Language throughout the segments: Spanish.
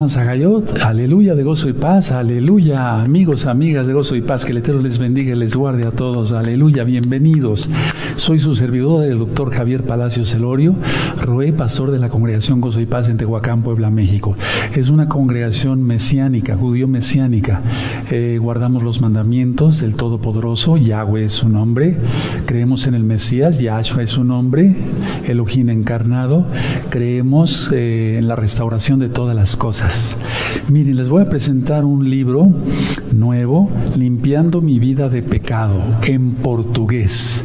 Aleluya de gozo y paz, aleluya amigos, amigas de gozo y paz, que el Eterno les bendiga y les guarde a todos, aleluya, bienvenidos. Soy su servidor, el doctor Javier Palacios Celorio, Roé, pastor de la congregación Gozo y Paz en Tehuacán, Puebla, México. Es una congregación mesiánica, judío mesiánica. Eh, guardamos los mandamientos del Todopoderoso, Yahweh es su nombre, creemos en el Mesías, Yahshua es su nombre, Elohim encarnado, creemos eh, en la restauración de todas las cosas Miren, les voy a presentar un libro nuevo, Limpiando mi vida de pecado, en portugués.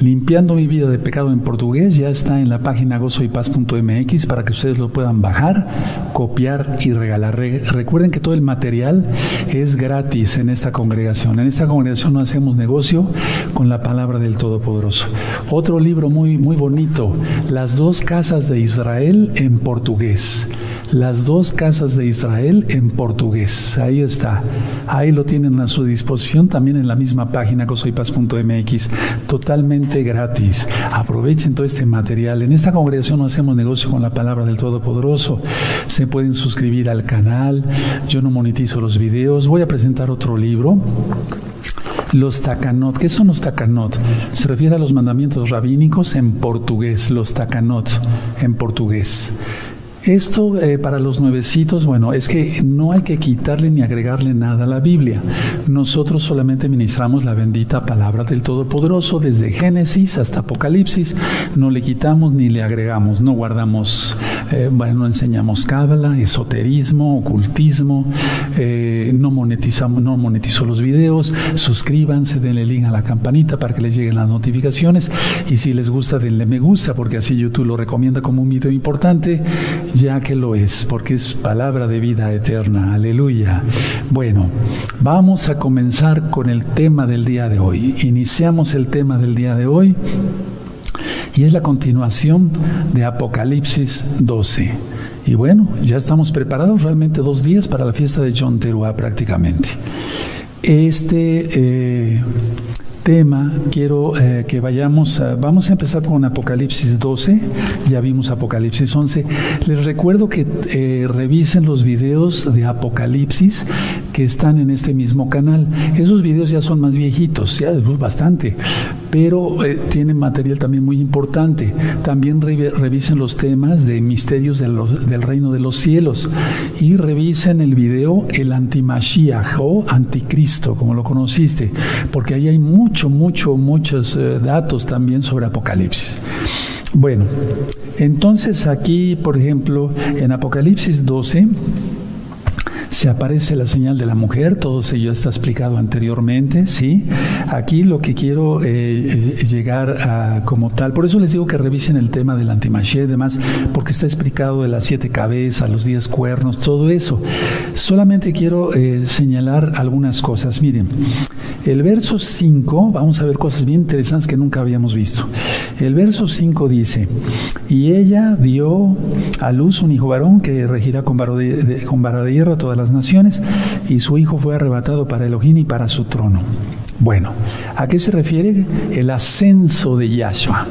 Limpiando mi vida de pecado en portugués ya está en la página gozoypaz.mx para que ustedes lo puedan bajar, copiar y regalar. recuerden que todo el material es gratis en esta congregación. En esta congregación no hacemos negocio con la palabra del Todopoderoso. Otro libro muy, muy bonito, Las dos casas de Israel en portugués. Las dos casas de Israel en portugués. Ahí está. Ahí lo tienen a su disposición también en la misma página gozoypaz.mx. Totalmente gratis. Aprovechen todo este material. En esta congregación no hacemos negocio con la palabra del Todopoderoso. Se pueden suscribir al canal. Yo no monetizo los videos. Voy a presentar otro libro. Los takanot, ¿qué son los takanot? Se refiere a los mandamientos rabínicos en portugués, los takanot en portugués. Esto eh, para los nuevecitos, bueno, es que no hay que quitarle ni agregarle nada a la Biblia. Nosotros solamente ministramos la bendita palabra del Todopoderoso desde Génesis hasta Apocalipsis. No le quitamos ni le agregamos, no guardamos, eh, bueno, no enseñamos cábala, esoterismo, ocultismo, eh, no monetizamos, no monetizo los videos. Suscríbanse, denle link a la campanita para que les lleguen las notificaciones y si les gusta denle me gusta porque así YouTube lo recomienda como un video importante ya que lo es, porque es palabra de vida eterna. Aleluya. Bueno, vamos a comenzar con el tema del día de hoy. Iniciamos el tema del día de hoy y es la continuación de Apocalipsis 12. Y bueno, ya estamos preparados realmente dos días para la fiesta de John Teruá prácticamente. Este eh, tema, quiero eh, que vayamos, vamos a empezar con Apocalipsis 12, ya vimos Apocalipsis 11. Les recuerdo que eh, revisen los videos de Apocalipsis que están en este mismo canal. Esos videos ya son más viejitos, ya bastante, pero eh, tienen material también muy importante. También revisen los temas de misterios del reino de los cielos y revisen el video El Antimashiach o Anticristo, como lo conociste, porque ahí hay mucho, mucho, muchos eh, datos también sobre Apocalipsis. Bueno, entonces aquí, por ejemplo, en Apocalipsis 12, se aparece la señal de la mujer, todo ello está explicado anteriormente, ¿sí? Aquí lo que quiero eh, eh, llegar a como tal, por eso les digo que revisen el tema del antimaché y demás, porque está explicado de las siete cabezas, los diez cuernos, todo eso. Solamente quiero eh, señalar algunas cosas. Miren, el verso 5, vamos a ver cosas bien interesantes que nunca habíamos visto. El verso 5 dice, y ella dio a luz un hijo varón que regirá con vara de, vara de hierro todas las naciones, y su hijo fue arrebatado para Elohim y para su trono. Bueno, ¿a qué se refiere? El ascenso de Yahshua.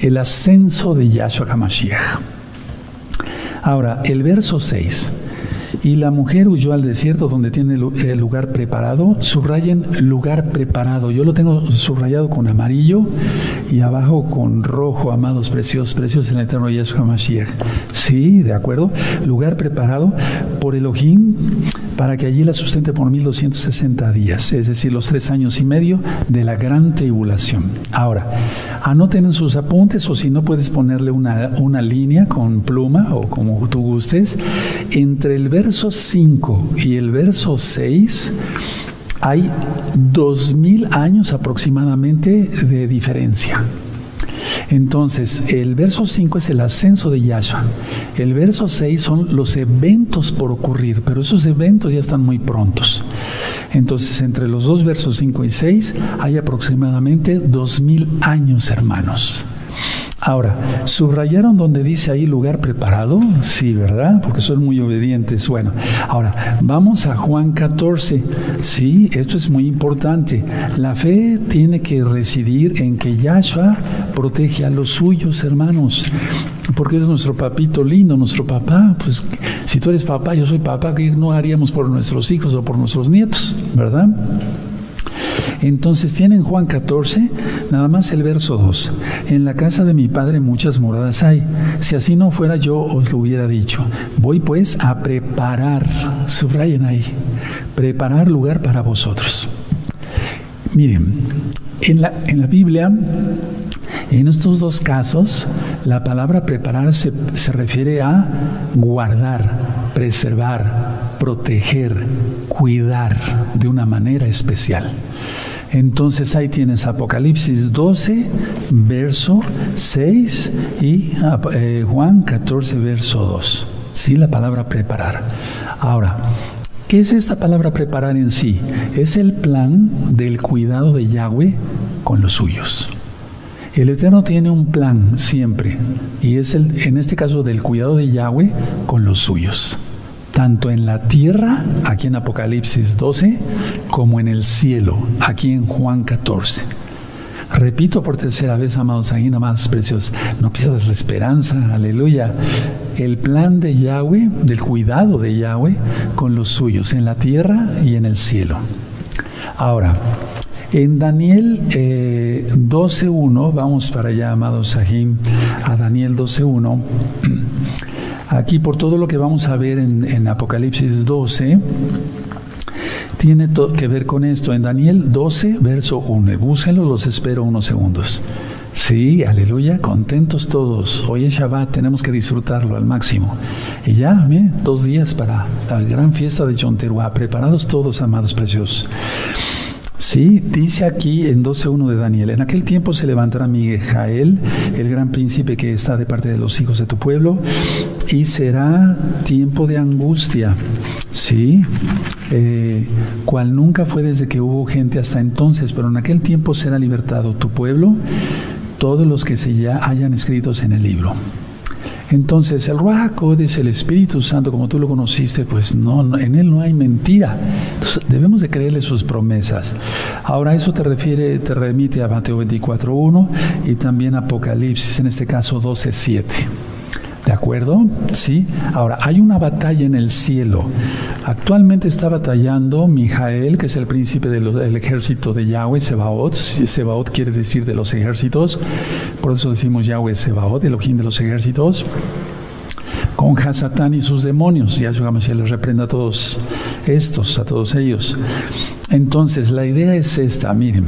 El ascenso de Yahshua HaMashiach. Ahora, el verso 6. Y la mujer huyó al desierto donde tiene el lugar preparado. Subrayen lugar preparado. Yo lo tengo subrayado con amarillo y abajo con rojo, amados preciosos, preciosos en el eterno Yeshua Mashiach. Sí, de acuerdo. Lugar preparado por Elohim para que allí la sustente por 1260 días, es decir, los tres años y medio de la gran tribulación. Ahora, anoten en sus apuntes o si no puedes ponerle una, una línea con pluma o como tú gustes, entre el verso 5 y el verso 6 hay dos mil años aproximadamente de diferencia. Entonces, el verso 5 es el ascenso de Yahshua. El verso 6 son los eventos por ocurrir, pero esos eventos ya están muy prontos. Entonces, entre los dos versos 5 y 6 hay aproximadamente dos mil años, hermanos. Ahora, ¿subrayaron donde dice ahí lugar preparado? Sí, ¿verdad? Porque son muy obedientes. Bueno, ahora, vamos a Juan 14. Sí, esto es muy importante. La fe tiene que residir en que Yahshua protege a los suyos, hermanos. Porque es nuestro papito lindo, nuestro papá. Pues si tú eres papá, yo soy papá, ¿qué no haríamos por nuestros hijos o por nuestros nietos? ¿Verdad? Entonces tienen Juan 14, nada más el verso 2. En la casa de mi padre muchas moradas hay. Si así no fuera yo os lo hubiera dicho. Voy pues a preparar, subrayen ahí, preparar lugar para vosotros. Miren, en la, en la Biblia, en estos dos casos, la palabra preparar se, se refiere a guardar, preservar, proteger, cuidar de una manera especial. Entonces ahí tienes Apocalipsis 12, verso 6 y eh, Juan 14, verso 2. Sí, la palabra preparar. Ahora, ¿qué es esta palabra preparar en sí? Es el plan del cuidado de Yahweh con los suyos. El Eterno tiene un plan siempre y es el, en este caso del cuidado de Yahweh con los suyos tanto en la tierra, aquí en Apocalipsis 12, como en el cielo, aquí en Juan 14. Repito por tercera vez, amados ahí, más precios, no pierdas la esperanza, aleluya. El plan de Yahweh, del cuidado de Yahweh con los suyos, en la tierra y en el cielo. Ahora, en Daniel 12.1, eh, vamos para allá, amados Sahim, a Daniel 12.1. Aquí por todo lo que vamos a ver en, Apocalipsis 12, tiene que ver con esto. En Daniel 12, verso 1. Búsquenlo, los espero unos segundos. Sí, aleluya, contentos todos. Hoy es Shabbat, tenemos que disfrutarlo al máximo. Y ya, miren, dos días para la gran fiesta de John Preparados todos, amados preciosos. Sí, dice aquí en 12.1 de Daniel, en aquel tiempo se levantará Miguel, el gran príncipe que está de parte de los hijos de tu pueblo, y será tiempo de angustia, sí, eh, cual nunca fue desde que hubo gente hasta entonces, pero en aquel tiempo será libertado tu pueblo, todos los que se ya hayan escritos en el libro. Entonces, el Ruach es el Espíritu Santo, como tú lo conociste, pues no, en él no hay mentira. debemos de creerle sus promesas. Ahora, eso te refiere, te remite a Mateo 24.1 y también Apocalipsis, en este caso 12.7. ¿De acuerdo? Sí. Ahora, hay una batalla en el cielo. Actualmente está batallando Mijael, que es el príncipe del ejército de Yahweh, Sebaot. Sebaot quiere decir de los ejércitos. Por eso decimos Yahweh Sebaot, el ojín de los ejércitos con Hasatán y sus demonios. Ya se les reprenda a todos estos, a todos ellos. Entonces, la idea es esta, miren,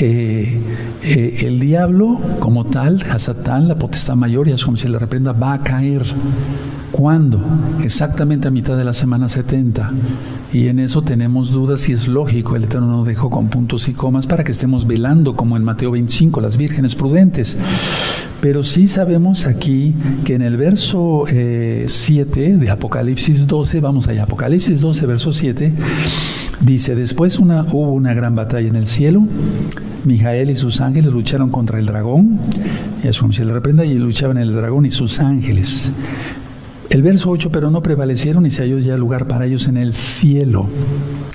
eh, eh, el diablo como tal, Hasatán, la potestad mayor, ya como se le reprenda, va a caer. ¿Cuándo? Exactamente a mitad de la semana 70. Y en eso tenemos dudas y es lógico, el Eterno nos dejó con puntos y comas para que estemos velando como en Mateo 25, las vírgenes prudentes. Pero sí sabemos aquí que en el verso 7 eh, de Apocalipsis 12, vamos allá, Apocalipsis 12, verso 7, dice, después hubo una gran batalla en el cielo, Mijael y sus ángeles lucharon contra el dragón, y eso se le reprenda, y luchaban el dragón y sus ángeles. El verso 8, pero no prevalecieron y se halló ya lugar para ellos en el cielo.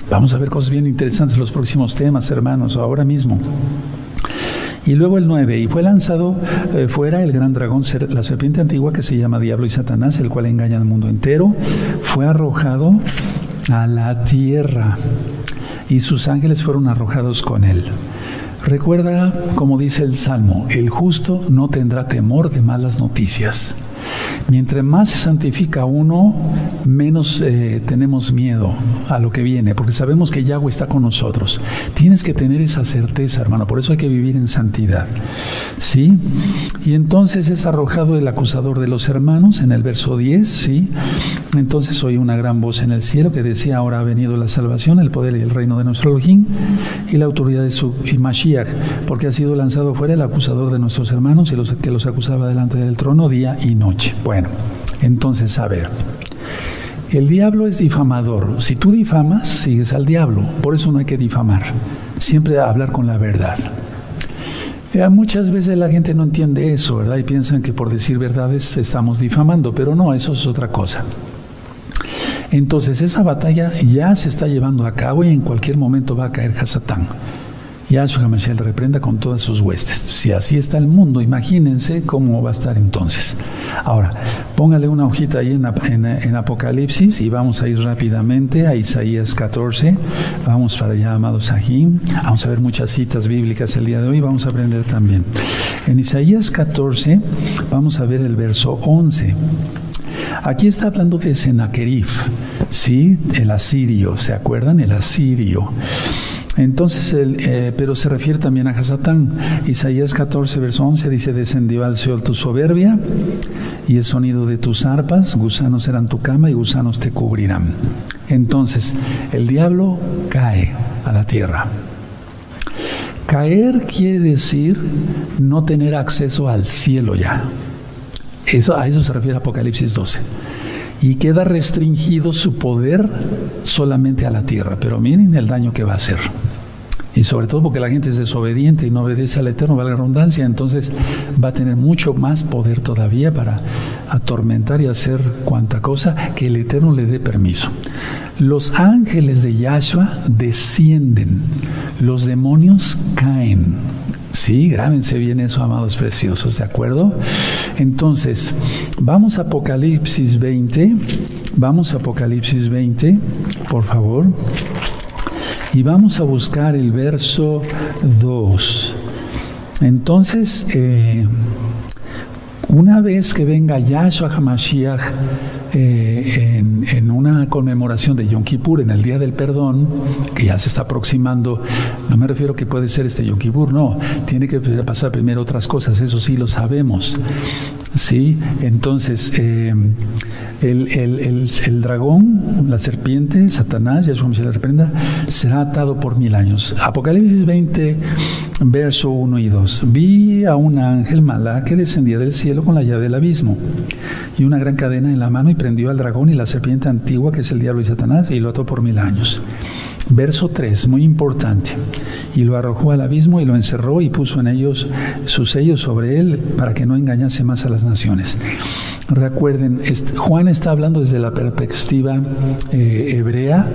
Vamos a ver cosas bien interesantes en los próximos temas, hermanos, ahora mismo. Y luego el 9, y fue lanzado eh, fuera el gran dragón, la serpiente antigua que se llama Diablo y Satanás, el cual engaña al mundo entero, fue arrojado a la tierra y sus ángeles fueron arrojados con él. Recuerda, como dice el Salmo, el justo no tendrá temor de malas noticias. Mientras más se santifica uno, menos eh, tenemos miedo a lo que viene, porque sabemos que Yahweh está con nosotros. Tienes que tener esa certeza, hermano, por eso hay que vivir en santidad. ¿Sí? Y entonces es arrojado el acusador de los hermanos en el verso 10, ¿sí? Entonces oí una gran voz en el cielo que decía, ahora ha venido la salvación, el poder y el reino de nuestro Elohim y la autoridad de su y Mashiach, porque ha sido lanzado fuera el acusador de nuestros hermanos y los que los acusaba delante del trono día y noche. Bueno, entonces, a ver, el diablo es difamador. Si tú difamas, sigues al diablo. Por eso no hay que difamar. Siempre hablar con la verdad. muchas veces la gente no entiende eso, ¿verdad? Y piensan que por decir verdades estamos difamando, pero no, eso es otra cosa. Entonces esa batalla ya se está llevando a cabo y en cualquier momento va a caer Hasatán. Yahshua HaMashiach le reprenda con todas sus huestes. Si así está el mundo, imagínense cómo va a estar entonces. Ahora, póngale una hojita ahí en, Apocalipsis y vamos a ir rápidamente a Isaías 14. Vamos para allá, amados aquí. Vamos a ver muchas citas bíblicas el día de hoy. Vamos a aprender también. En Isaías 14 vamos a ver el verso 11. Aquí está hablando de Senaquerib, ¿sí? El asirio, ¿se acuerdan? El asirio. Entonces, eh, pero se refiere también a Hasatán. Isaías 14, verso 11 dice, descendió al Seol tu soberbia y el sonido de tus arpas, gusanos serán tu cama y gusanos te cubrirán. Entonces, el diablo cae a la tierra. Caer quiere decir no tener acceso al cielo ya. Eso, a eso se refiere Apocalipsis 12 y queda restringido su poder solamente a la tierra. Pero miren el daño que va a hacer. Y sobre todo porque la gente es desobediente y no obedece al Eterno, vale la redundancia, entonces va a tener mucho más poder todavía para atormentar y hacer cuanta cosa que el Eterno le dé permiso. Los ángeles de Yahshua descienden, los demonios caen. Sí, grábense bien eso, amados preciosos, ¿de acuerdo? Entonces, vamos a Apocalipsis 20, vamos a Apocalipsis 20, por favor, y vamos a buscar el verso 2. Entonces, eh, una vez que venga Yahshua HaMashiach eh, en, una conmemoración de Yom Kippur, en el Día del Perdón, que ya se está aproximando, no me refiero que puede ser este Yom Kippur, no, tiene que pasar primero otras cosas, eso sí lo sabemos. ¿sí? Entonces, eh, el, dragón, la serpiente, Satanás, ya se le reprenda, será atado por mil años. Apocalipsis 20, verso 1 y 2. Vi a un ángel malá que descendía del cielo con la llave del abismo y una gran cadena en la mano y prendió al dragón y la serpiente antigua que es el diablo y Satanás y lo ató por mil años. Verso 3, muy importante. Y lo arrojó al abismo y lo encerró y puso en ellos sus sellos sobre él para que no engañase más a las naciones. Recuerden, Juan está hablando desde la perspectiva eh, hebrea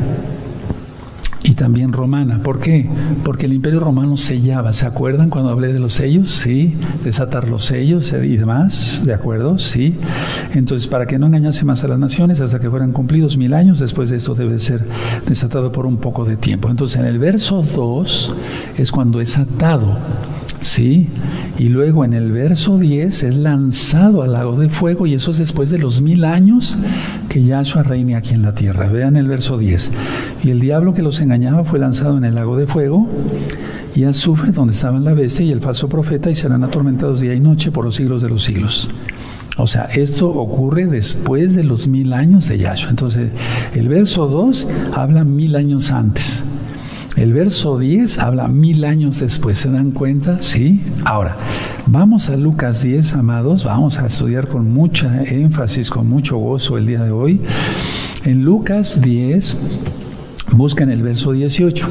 también romana. ¿Por qué? Porque el imperio romano sellaba. ¿Se acuerdan cuando hablé de los sellos? Sí, desatar los sellos y demás. ¿De acuerdo? Sí. Entonces, para que no engañase más a las naciones hasta que fueran cumplidos mil años, después de esto debe ser desatado por un poco de tiempo. Entonces, en el verso 2 es cuando es atado ¿sí? Y luego en el verso 10 es lanzado al lago de fuego y eso es después de los mil años que Yahshua reine aquí en la tierra. Vean el verso 10. Y el diablo que los engañaba fue lanzado en el lago de fuego y azufre donde estaban la bestia y el falso profeta y serán atormentados día y noche por los siglos de los siglos. O sea, esto ocurre después de los mil años de Yahshua. Entonces, el verso 2 habla mil años antes. El verso 10 habla mil años después, ¿se dan cuenta? Sí. Ahora, vamos a Lucas 10, amados, vamos a estudiar con mucha énfasis, con mucho gozo el día de hoy. En Lucas 10, buscan el verso 18.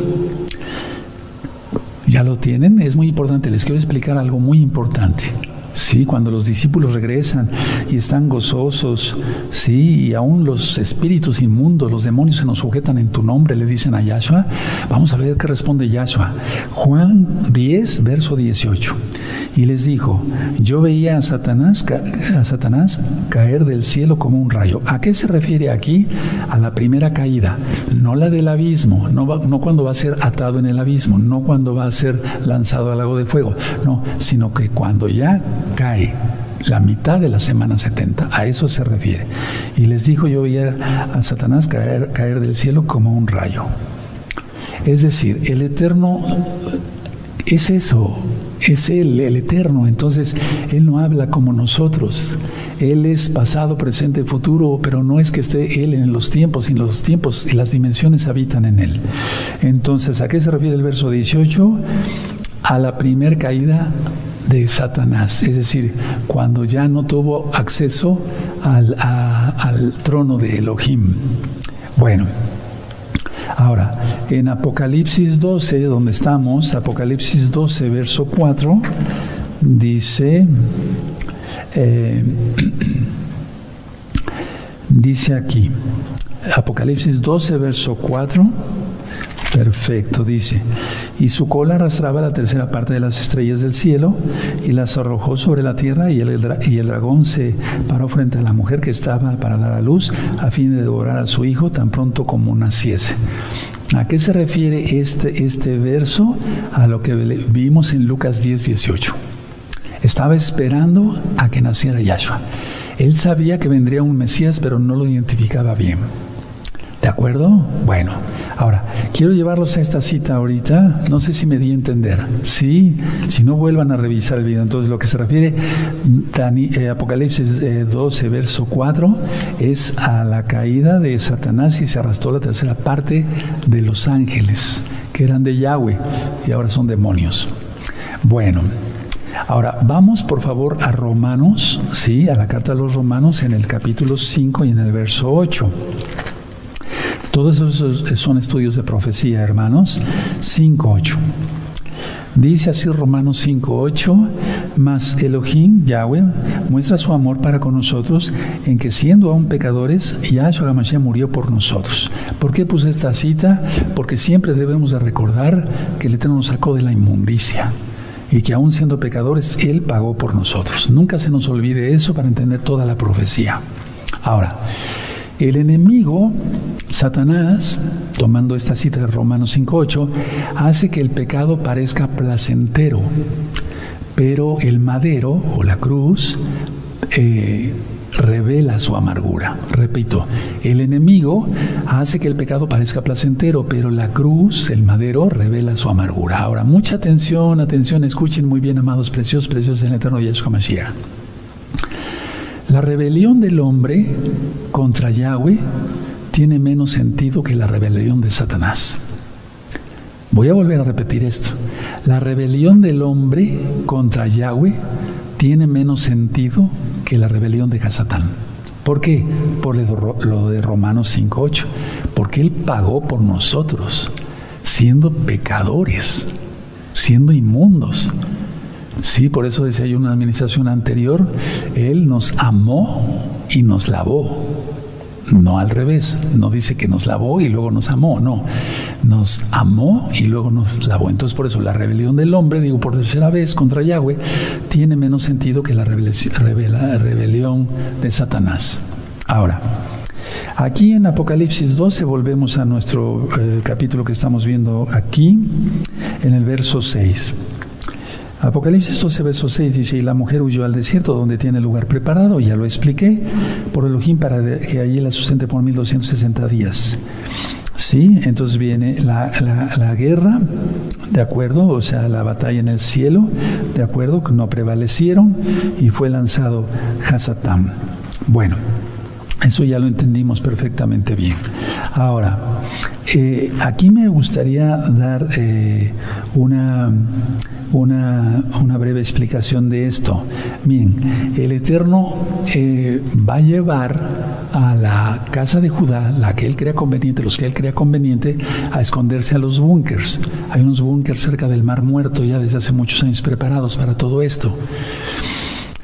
¿Ya lo tienen? Es muy importante, les quiero explicar algo muy importante. Sí, cuando los discípulos regresan y están gozosos, sí, y aún los espíritus inmundos, los demonios se nos sujetan en tu nombre, le dicen a Yahshua. Vamos a ver qué responde Yahshua. Juan 10, verso 18. Y les dijo, yo veía a Satanás, caer del cielo como un rayo. ¿A qué se refiere aquí? A la primera caída, no la del abismo, no, cuando va a ser atado en el abismo, no cuando va a ser lanzado al lago de fuego, no, sino que cuando ya cae la mitad de la semana 70. A eso se refiere. Y les dijo, yo veía a Satanás caer, caer del cielo como un rayo. Es decir, el Eterno es eso, es Él, el Eterno. Entonces, Él no habla como nosotros. Él es pasado, presente, futuro, pero no es que esté Él en los tiempos, sino los tiempos y las dimensiones habitan en Él. Entonces, ¿a qué se refiere el verso 18? A la primer caída de Satanás, es decir, cuando ya no tuvo acceso al, trono de Elohim. Bueno, Ahora, en Apocalipsis 12, donde estamos, Apocalipsis 12, verso 4, dice, eh, dice aquí, Apocalipsis 12, verso 4, Perfecto, dice. Y su cola arrastraba la tercera parte de las estrellas del cielo y las arrojó sobre la tierra y el, dragón se paró frente a la mujer que estaba para dar a luz a fin de devorar a su hijo tan pronto como naciese. ¿A qué se refiere este, este verso? A lo que vimos en Lucas 10, 18. Estaba esperando a que naciera Yahshua. Él sabía que vendría un Mesías, pero no lo identificaba bien. ¿De acuerdo? Bueno, ahora, quiero llevarlos a esta cita ahorita. No sé si me di a entender. Sí, si no vuelvan a revisar el video. Entonces, lo que se refiere eh, Apocalipsis 12, eh, verso 4, es a la caída de Satanás y se arrastró la tercera parte de los ángeles, que eran de Yahweh y ahora son demonios. Bueno. Ahora, vamos por favor a Romanos, sí, a la carta de los Romanos en el capítulo 5 y en el verso 8. Todos esos son estudios de profecía, hermanos. 5.8. Dice así Romanos 5.8, mas Elohim, Yahweh, muestra su amor para con nosotros en que siendo aún pecadores, Yahshua HaMashiach murió por nosotros. ¿Por qué puse esta cita? Porque siempre debemos de recordar que el Eterno nos sacó de la inmundicia y que aún siendo pecadores, Él pagó por nosotros. Nunca se nos olvide eso para entender toda la profecía. Ahora, el enemigo, Satanás, tomando esta cita de Romanos 5.8, hace que el pecado parezca placentero, pero el madero o la cruz eh, revela su amargura. Repito, el enemigo hace que el pecado parezca placentero, pero la cruz, el madero, revela su amargura. Ahora, mucha atención, atención, escuchen muy bien, amados preciosos, preciosos del eterno Yeshua Mashiach. La rebelión del hombre contra Yahweh tiene menos sentido que la rebelión de Satanás. Voy a volver a repetir esto. La rebelión del hombre contra Yahweh tiene menos sentido que la rebelión de Hasatán. ¿Por qué? Por lo de Romanos 5.8. Porque Él pagó por nosotros, siendo pecadores, siendo inmundos. Sí, por eso decía yo en una administración anterior, Él nos amó y nos lavó. No al revés, no dice que nos lavó y luego nos amó, no. Nos amó y luego nos lavó. Entonces por eso la rebelión del hombre, digo por tercera vez contra Yahweh, tiene menos sentido que la rebelión de Satanás. Ahora, aquí en Apocalipsis 12 volvemos a nuestro eh, capítulo que estamos viendo aquí, en el verso 6. Apocalipsis 12, verso 6 dice, y la mujer huyó al desierto donde tiene lugar preparado, ya lo expliqué, por Elohim para que allí la sustente por 1260 días. Sí, entonces viene la, la, guerra, ¿de acuerdo? O sea, la batalla en el cielo, ¿de acuerdo? Que no prevalecieron y fue lanzado Hasatam. Bueno, eso ya lo entendimos perfectamente bien. Ahora, eh, aquí me gustaría dar eh, una una, una, breve explicación de esto. Miren, el Eterno eh, va a llevar a la casa de Judá, la que él crea conveniente, los que él crea conveniente, a esconderse a los búnkers. Hay unos búnkers cerca del Mar Muerto ya desde hace muchos años preparados para todo esto.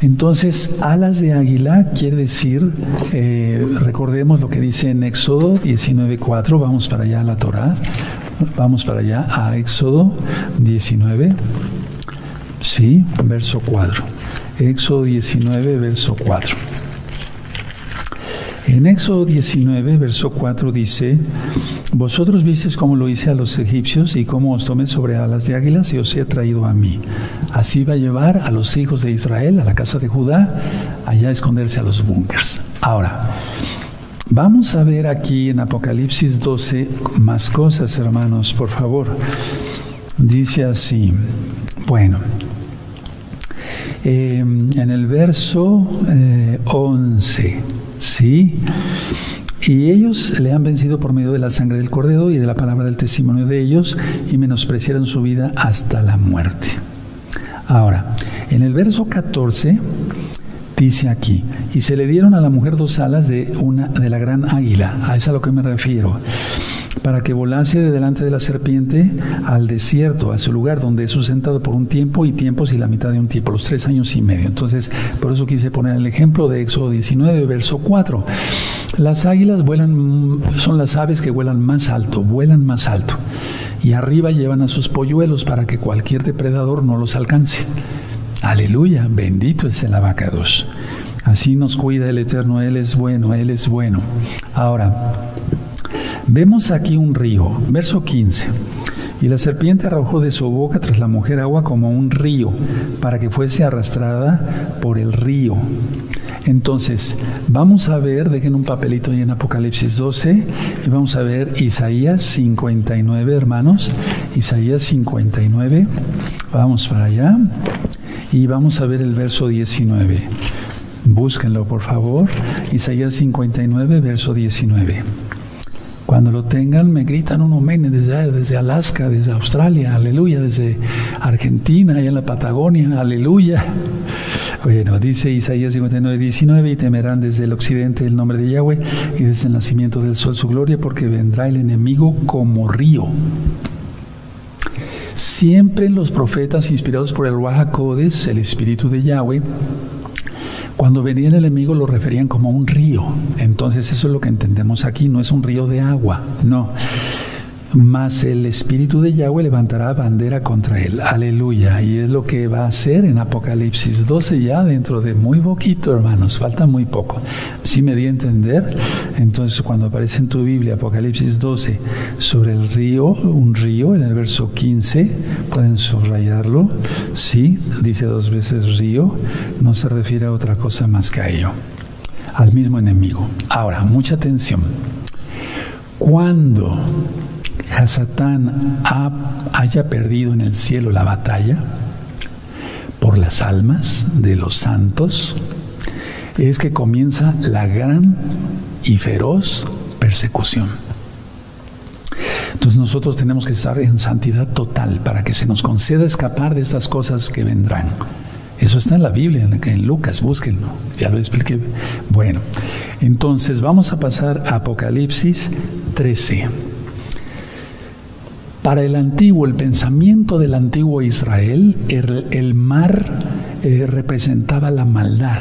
Entonces, alas de águila quiere decir, eh, recordemos lo que dice en Éxodo 19.4, vamos para allá a la Torah, vamos para allá a Éxodo 19, sí, verso 4. Éxodo 19, verso 4. En Éxodo 19, verso 4 dice, Vosotros visteis cómo lo hice a los egipcios y cómo os tomé sobre alas de águilas y os he traído a mí. Así va a llevar a los hijos de Israel, a la casa de Judá, allá a esconderse a los búnkers. Ahora, vamos a ver aquí en Apocalipsis 12 más cosas, hermanos, por favor. Dice así, bueno, eh, en el verso 11, eh, ¿sí? Y ellos le han vencido por medio de la sangre del cordero y de la palabra del testimonio de ellos y menospreciaron su vida hasta la muerte. Ahora, en el verso 14 dice aquí, y se le dieron a la mujer dos alas de una de la gran águila, a eso es a lo que me refiero. para que volase de delante de la serpiente al desierto, a su lugar donde es sustentado por un tiempo y tiempos y la mitad de un tiempo, los tres años y medio. Entonces, por eso quise poner el ejemplo de Éxodo 19, verso 4. Las águilas vuelan, son las aves que vuelan más alto, vuelan más alto. Y arriba llevan a sus polluelos para que cualquier depredador no los alcance. Aleluya, bendito es el abacados. Así nos cuida el Eterno, Él es bueno, Él es bueno. Ahora, vemos aquí un río, verso 15. Y la serpiente arrojó de su boca tras la mujer agua como un río, para que fuese arrastrada por el río. Entonces, vamos a ver, dejen un papelito ahí en Apocalipsis 12, y vamos a ver Isaías 59, hermanos. Isaías 59, vamos para allá, y vamos a ver el verso 19. Búsquenlo, por favor. Isaías 59, verso 19. Cuando lo tengan, me gritan un amén desde, desde Alaska, desde Australia, aleluya, desde Argentina, allá en la Patagonia, aleluya. Bueno, dice Isaías 59, 19, y temerán desde el occidente el nombre de Yahweh y desde el nacimiento del sol su gloria, porque vendrá el enemigo como río. Siempre los profetas inspirados por el Ruach el espíritu de Yahweh, cuando venía el enemigo lo referían como un río. Entonces eso es lo que entendemos aquí, no es un río de agua, no. Mas el Espíritu de Yahweh levantará bandera contra él. Aleluya. Y es lo que va a hacer en Apocalipsis 12 ya dentro de muy poquito, hermanos. Falta muy poco. Si me di a entender, entonces cuando aparece en tu Biblia Apocalipsis 12 sobre el río, un río, en el verso 15, pueden subrayarlo. Sí, dice dos veces río. No se refiere a otra cosa más que a ello. Al mismo enemigo. Ahora, mucha atención. Cuando Hasatán haya perdido en el cielo la batalla por las almas de los santos, es que comienza la gran y feroz persecución. Entonces nosotros tenemos que estar en santidad total para que se nos conceda escapar de estas cosas que vendrán. Eso está en la Biblia, en Lucas, búsquenlo, ya lo expliqué. Bueno, entonces vamos a pasar a Apocalipsis 13. Para el antiguo, el pensamiento del antiguo Israel, el, mar eh, representaba la maldad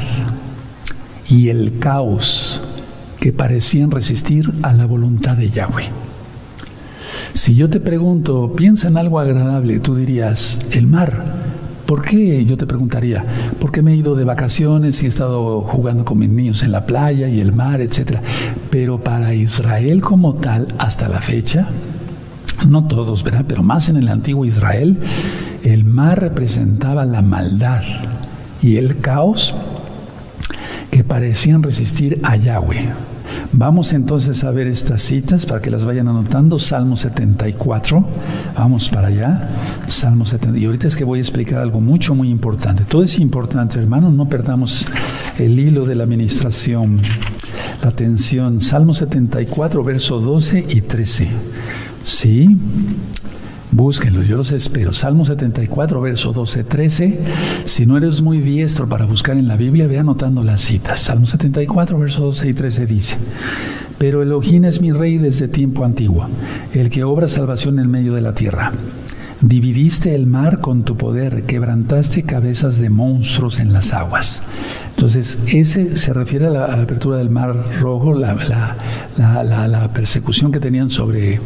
y el caos que parecían resistir a la voluntad de Yahweh. Si yo te pregunto, piensa en algo agradable, tú dirías, el mar. ¿Por qué? Yo te preguntaría, ¿por qué me he ido de vacaciones y he estado jugando con mis niños en la playa y el mar, etcétera? Pero para Israel como tal, hasta la fecha, no todos, ¿verdad? Pero más en el antiguo Israel, el mar representaba la maldad y el caos que parecían resistir a Yahweh. Vamos entonces a ver estas citas para que las vayan anotando. Salmo 74, vamos para allá. Salmo 70. Y ahorita es que voy a explicar algo mucho, muy importante. Todo es importante, hermano, no perdamos el hilo de la administración, la atención. Salmo 74, verso 12 y 13. Sí, búsquenlo, yo los espero. Salmo 74, verso 12, 13. Si no eres muy diestro para buscar en la Biblia, ve anotando las citas. Salmo 74, verso 12 y 13 dice, Pero Elohim es mi rey desde tiempo antiguo, el que obra salvación en medio de la tierra. Dividiste el mar con tu poder, quebrantaste cabezas de monstruos en las aguas. Entonces, ese se refiere a la, apertura del mar rojo, la, persecución que tenían sobre,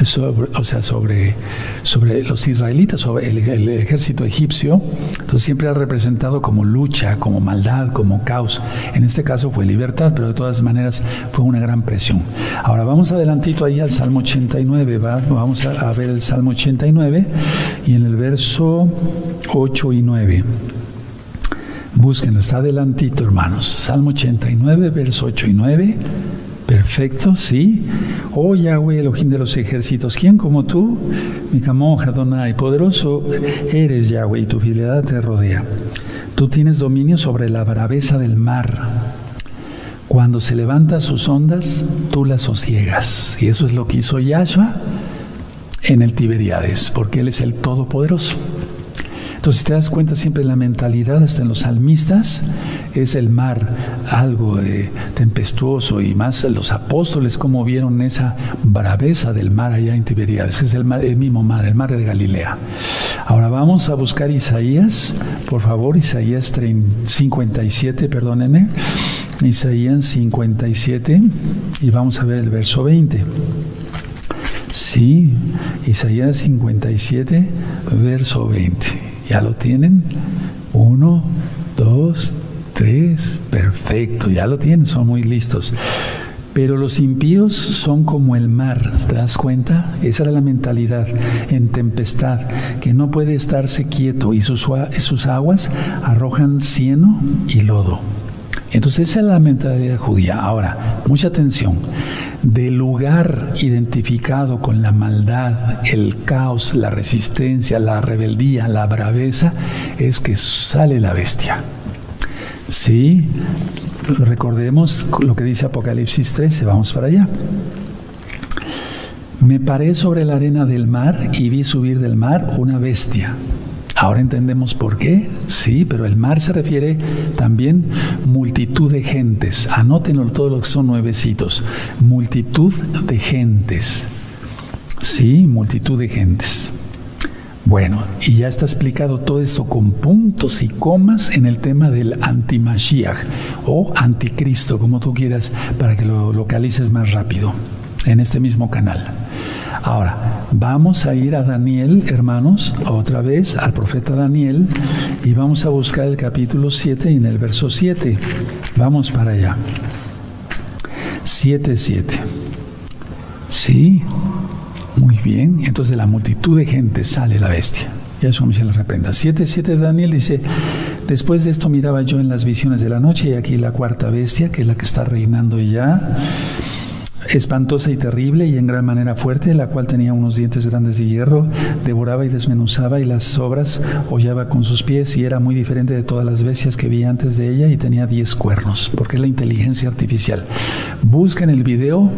o sea, sobre, sobre los israelitas, sobre el, ejército egipcio. Entonces, siempre ha representado como lucha, como maldad, como caos. En este caso fue libertad, pero de todas maneras fue una gran presión. Ahora, vamos adelantito ahí al Salmo 89, vamos a, a ver el Salmo 89 y en el verso 8 y 9. Búsquenlo, está adelantito, hermanos. Salmo 89, verso 8 y 9. Perfecto, sí. Oh Yahweh, Elohim de los ejércitos, ¿quién como tú? Mi camoja, Donai, poderoso eres Yahweh y tu fidelidad te rodea. Tú tienes dominio sobre la braveza del mar. Cuando se levanta sus ondas, tú las sosiegas. Y eso es lo que hizo Yahshua en el Tiberiades, porque Él es el Todopoderoso. Entonces, te das cuenta siempre la mentalidad, hasta en los salmistas, es el mar algo eh, tempestuoso y más los apóstoles como vieron esa braveza del mar allá en Tiberíades, es el, el mismo mar, el mar de Galilea. Ahora vamos a buscar Isaías, por favor, Isaías 57, perdónenme, Isaías 57 y vamos a ver el verso 20. Sí, Isaías 57, verso 20. ¿Ya lo tienen? Uno, dos, perfecto, ya lo tienen, son muy listos. Pero los impíos son como el mar, ¿te das cuenta? Esa era la mentalidad en tempestad, que no puede estarse quieto y sus, sus aguas arrojan cieno y lodo. Entonces esa es la mentalidad judía. Ahora, mucha atención. Del lugar identificado con la maldad, el caos, la resistencia, la rebeldía, la braveza, es que sale la bestia. Sí, recordemos lo que dice Apocalipsis 13, vamos para allá. Me paré sobre la arena del mar y vi subir del mar una bestia Ahora entendemos por qué, sí, pero el mar se refiere también multitud de gentes. Anótenlo todo lo que son nuevecitos. Multitud de gentes. Sí, multitud de gentes. Bueno, y ya está explicado todo esto con puntos y comas en el tema del antimashiach o anticristo, como tú quieras, para que lo localices más rápido en este mismo canal. Ahora, vamos a ir a Daniel, hermanos, otra vez al profeta Daniel y vamos a buscar el capítulo 7 y en el verso 7. Vamos para allá. 7, 7. Sí, bien. Entonces la multitud de gente sale la bestia. Y eso se la reprenda. 7, 7 de Daniel dice, después de esto miraba yo en las visiones de la noche y aquí la cuarta bestia, que es la que está reinando ya espantosa y terrible y en gran manera fuerte, la cual tenía unos dientes grandes de hierro, devoraba y desmenuzaba y las sobras hollaba con sus pies y era muy diferente de todas las bestias que vi antes de ella y tenía diez cuernos, porque es la inteligencia artificial. Busquen el video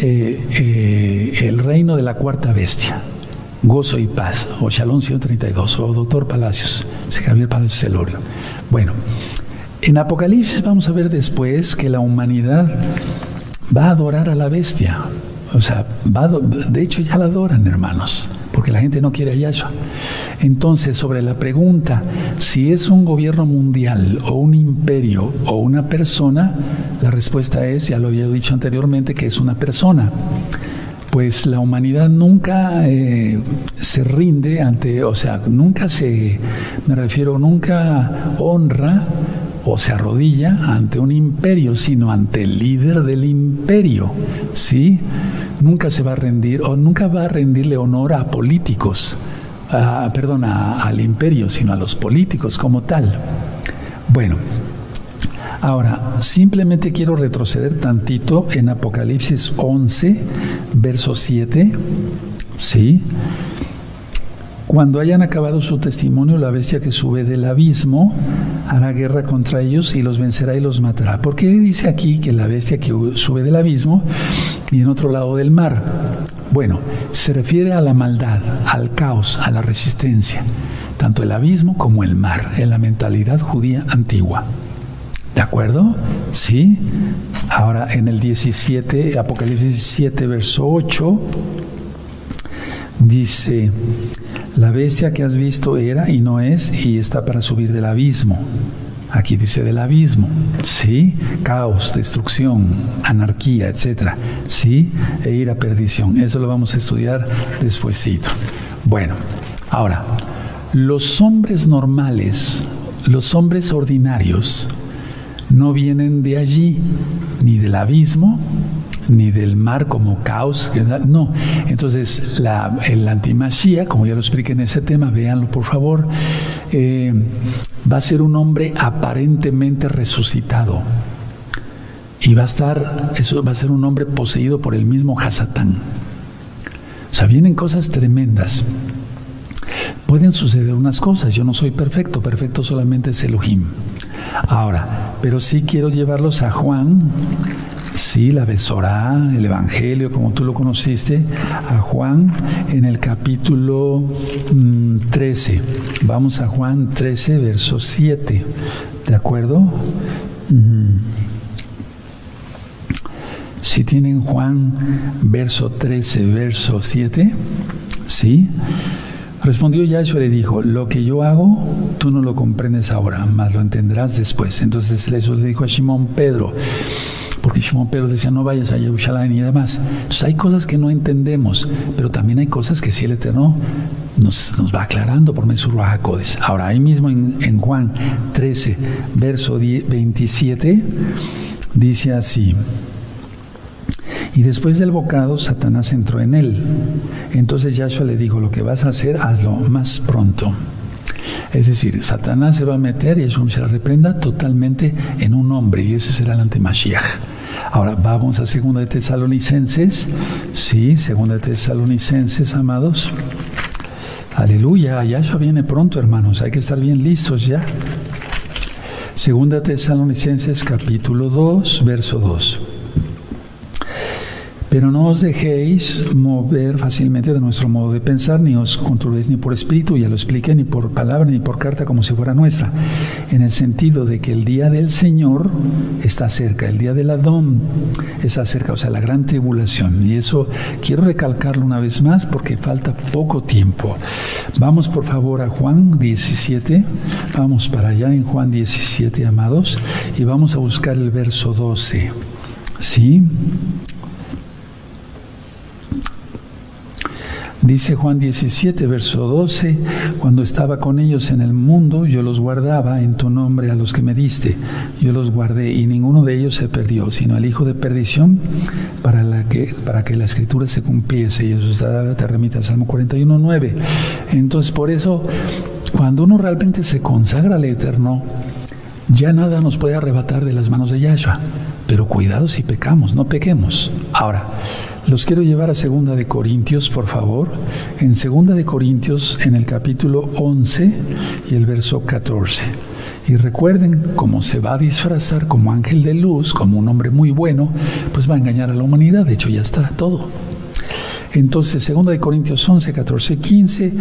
eh, eh, El reino de la cuarta bestia. Gozo y paz, o Shalom 132, o Doctor Palacios, Javier Palacios Celorio. Bueno, en Apocalipsis vamos a ver después que la humanidad va a adorar a la bestia. O sea, va de hecho ya la adoran, hermanos, porque la gente no quiere a Yahshua. Entonces, sobre la pregunta si es un gobierno mundial o un imperio o una persona, la respuesta es, ya lo había dicho anteriormente, que es una persona. Pues la humanidad nunca eh, se rinde ante, o sea, nunca se, me refiero, nunca honra o se arrodilla ante un imperio, sino ante el líder del imperio. ¿Sí? Nunca se va a rendir o nunca va a rendirle honor a políticos, a, perdón, al imperio, sino a los políticos como tal. Bueno, ahora simplemente quiero retroceder tantito en Apocalipsis 11, verso 7. ¿Sí? Cuando hayan acabado su testimonio, la bestia que sube del abismo hará guerra contra ellos y los vencerá y los matará. ¿Por qué dice aquí que la bestia que sube del abismo y en otro lado del mar? Bueno, se refiere a la maldad, al caos, a la resistencia, tanto el abismo como el mar, en la mentalidad judía antigua. ¿De acuerdo? Sí. Ahora en el 17, Apocalipsis 17, verso 8, dice, la bestia que has visto era y no es y está para subir del abismo. Aquí dice del abismo, ¿sí? Caos, destrucción, anarquía, etcétera, ¿sí? E ir a perdición. Eso lo vamos a estudiar despuesito. Bueno, ahora, los hombres normales, los hombres ordinarios, no vienen de allí, ni del abismo, ni del mar como caos. No. Entonces, la, el antimachía, como ya lo expliqué en ese tema, véanlo por favor, eh, va a ser un hombre aparentemente resucitado. Y va a estar, eso va a ser un hombre poseído por el mismo Hasatán. O sea, vienen cosas tremendas. Pueden suceder unas cosas. Yo no soy perfecto, perfecto solamente es Elohim. Ahora, pero sí quiero llevarlos a Juan sí, la Besorá, el Evangelio, como tú lo conociste, a Juan en el capítulo 13. Mm, Vamos a Juan 13, verso 7. ¿De acuerdo? Si tienen Juan verso 13, verso 7, ¿sí? Respondió Yahshua y le dijo, lo que yo hago, tú no lo comprendes ahora, mas lo entenderás después. Entonces eso le dijo a Simón Pedro, porque Simón Pedro decía, no vayas a Jerusalén y demás. Entonces hay cosas que no entendemos, pero también hay cosas que sí el Eterno nos, nos va aclarando por medio de Ahora, ahí mismo en, en Juan 13, verso 27, dice así, y después del bocado, Satanás entró en él. Entonces Yahshua le dijo, lo que vas a hacer, hazlo más pronto. Es decir, Satanás se va a meter y eso se la reprenda totalmente en un hombre y ese será el antimashiach. Ahora vamos a segunda de Tesalonicenses. Sí, segunda de Tesalonicenses, amados. Aleluya, Yahshua viene pronto, hermanos. Hay que estar bien listos ya. Segunda Tesalonicenses capítulo 2, verso 2. Pero no os dejéis mover fácilmente de nuestro modo de pensar, ni os controléis ni por espíritu, ya lo expliqué, ni por palabra, ni por carta como si fuera nuestra, en el sentido de que el día del Señor está cerca, el día del Adón está cerca, o sea, la gran tribulación. Y eso quiero recalcarlo una vez más porque falta poco tiempo. Vamos por favor a Juan 17, vamos para allá en Juan 17, amados, y vamos a buscar el verso 12. ¿Sí? Dice Juan 17, verso 12, cuando estaba con ellos en el mundo, yo los guardaba en tu nombre a los que me diste. Yo los guardé y ninguno de ellos se perdió, sino el hijo de perdición para, la que, para que la escritura se cumpliese. Y eso está, te remite al Salmo 41, 9. Entonces, por eso, cuando uno realmente se consagra al Eterno, ya nada nos puede arrebatar de las manos de Yahshua. Pero cuidado si pecamos, no pequemos. Ahora, los quiero llevar a Segunda de Corintios, por favor. En Segunda de Corintios, en el capítulo 11 y el verso 14. Y recuerden, cómo se va a disfrazar como ángel de luz, como un hombre muy bueno, pues va a engañar a la humanidad. De hecho, ya está todo. Entonces, 2 de Corintios 11, 14, 15,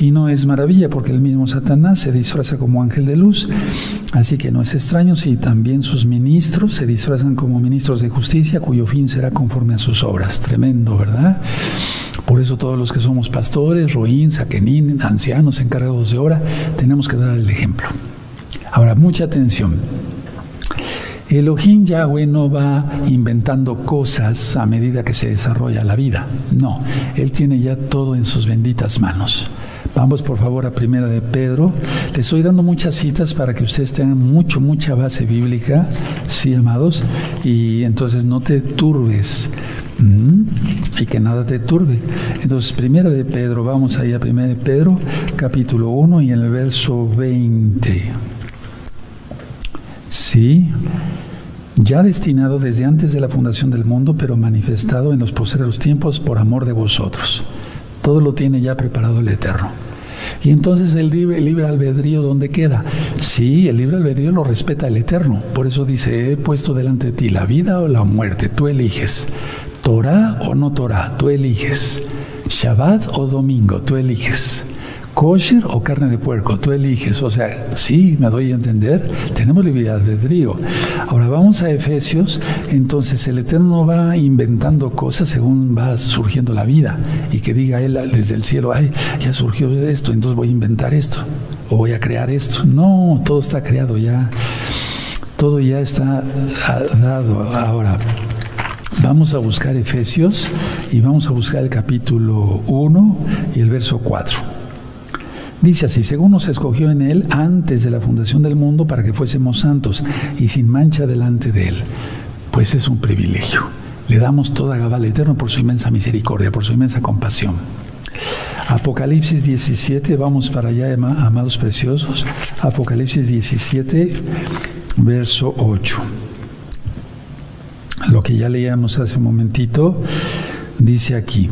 y no es maravilla porque el mismo Satanás se disfraza como ángel de luz, así que no es extraño si también sus ministros se disfrazan como ministros de justicia, cuyo fin será conforme a sus obras. Tremendo, ¿verdad? Por eso todos los que somos pastores, roín, saquenín, ancianos, encargados de obra, tenemos que dar el ejemplo. Ahora, mucha atención. Elohim Yahweh no va inventando cosas a medida que se desarrolla la vida. No, Él tiene ya todo en sus benditas manos. Vamos por favor a Primera de Pedro. Le estoy dando muchas citas para que ustedes tengan mucho, mucha base bíblica, sí, amados, y entonces no te turbes. Y que nada te turbe. Entonces, primera de Pedro, vamos ahí a primera de Pedro, capítulo 1 y en el verso 20. Sí, ya destinado desde antes de la fundación del mundo, pero manifestado en los posteriores tiempos por amor de vosotros. Todo lo tiene ya preparado el Eterno. Y entonces el libre, libre, albedrío, ¿dónde queda? Sí, el libre albedrío lo respeta el Eterno. Por eso dice, he puesto delante de ti la vida o la muerte, tú eliges. Torah o no Torah, tú eliges. Shabbat o domingo, tú eliges kosher o carne de puerco, tú eliges. O sea, sí, me doy a entender, tenemos libertad de albedrío. Ahora vamos a Efesios, entonces el Eterno va inventando cosas según va surgiendo la vida y que diga él desde el cielo, ay, ya surgió esto, entonces voy a inventar esto o voy a crear esto. No, todo está creado ya, todo ya está dado. Ahora, Vamos a buscar Efesios y vamos a buscar el capítulo 1 y el verso 4. Dice así, según nos escogió en Él antes de la fundación del mundo para que fuésemos santos y sin mancha delante de Él. Pues es un privilegio. Le damos toda Gabal eterno por su inmensa misericordia, por su inmensa compasión. Apocalipsis 17, vamos para allá, amados preciosos. Apocalipsis 17, verso 8. Lo que ya leíamos hace un momentito, dice aquí.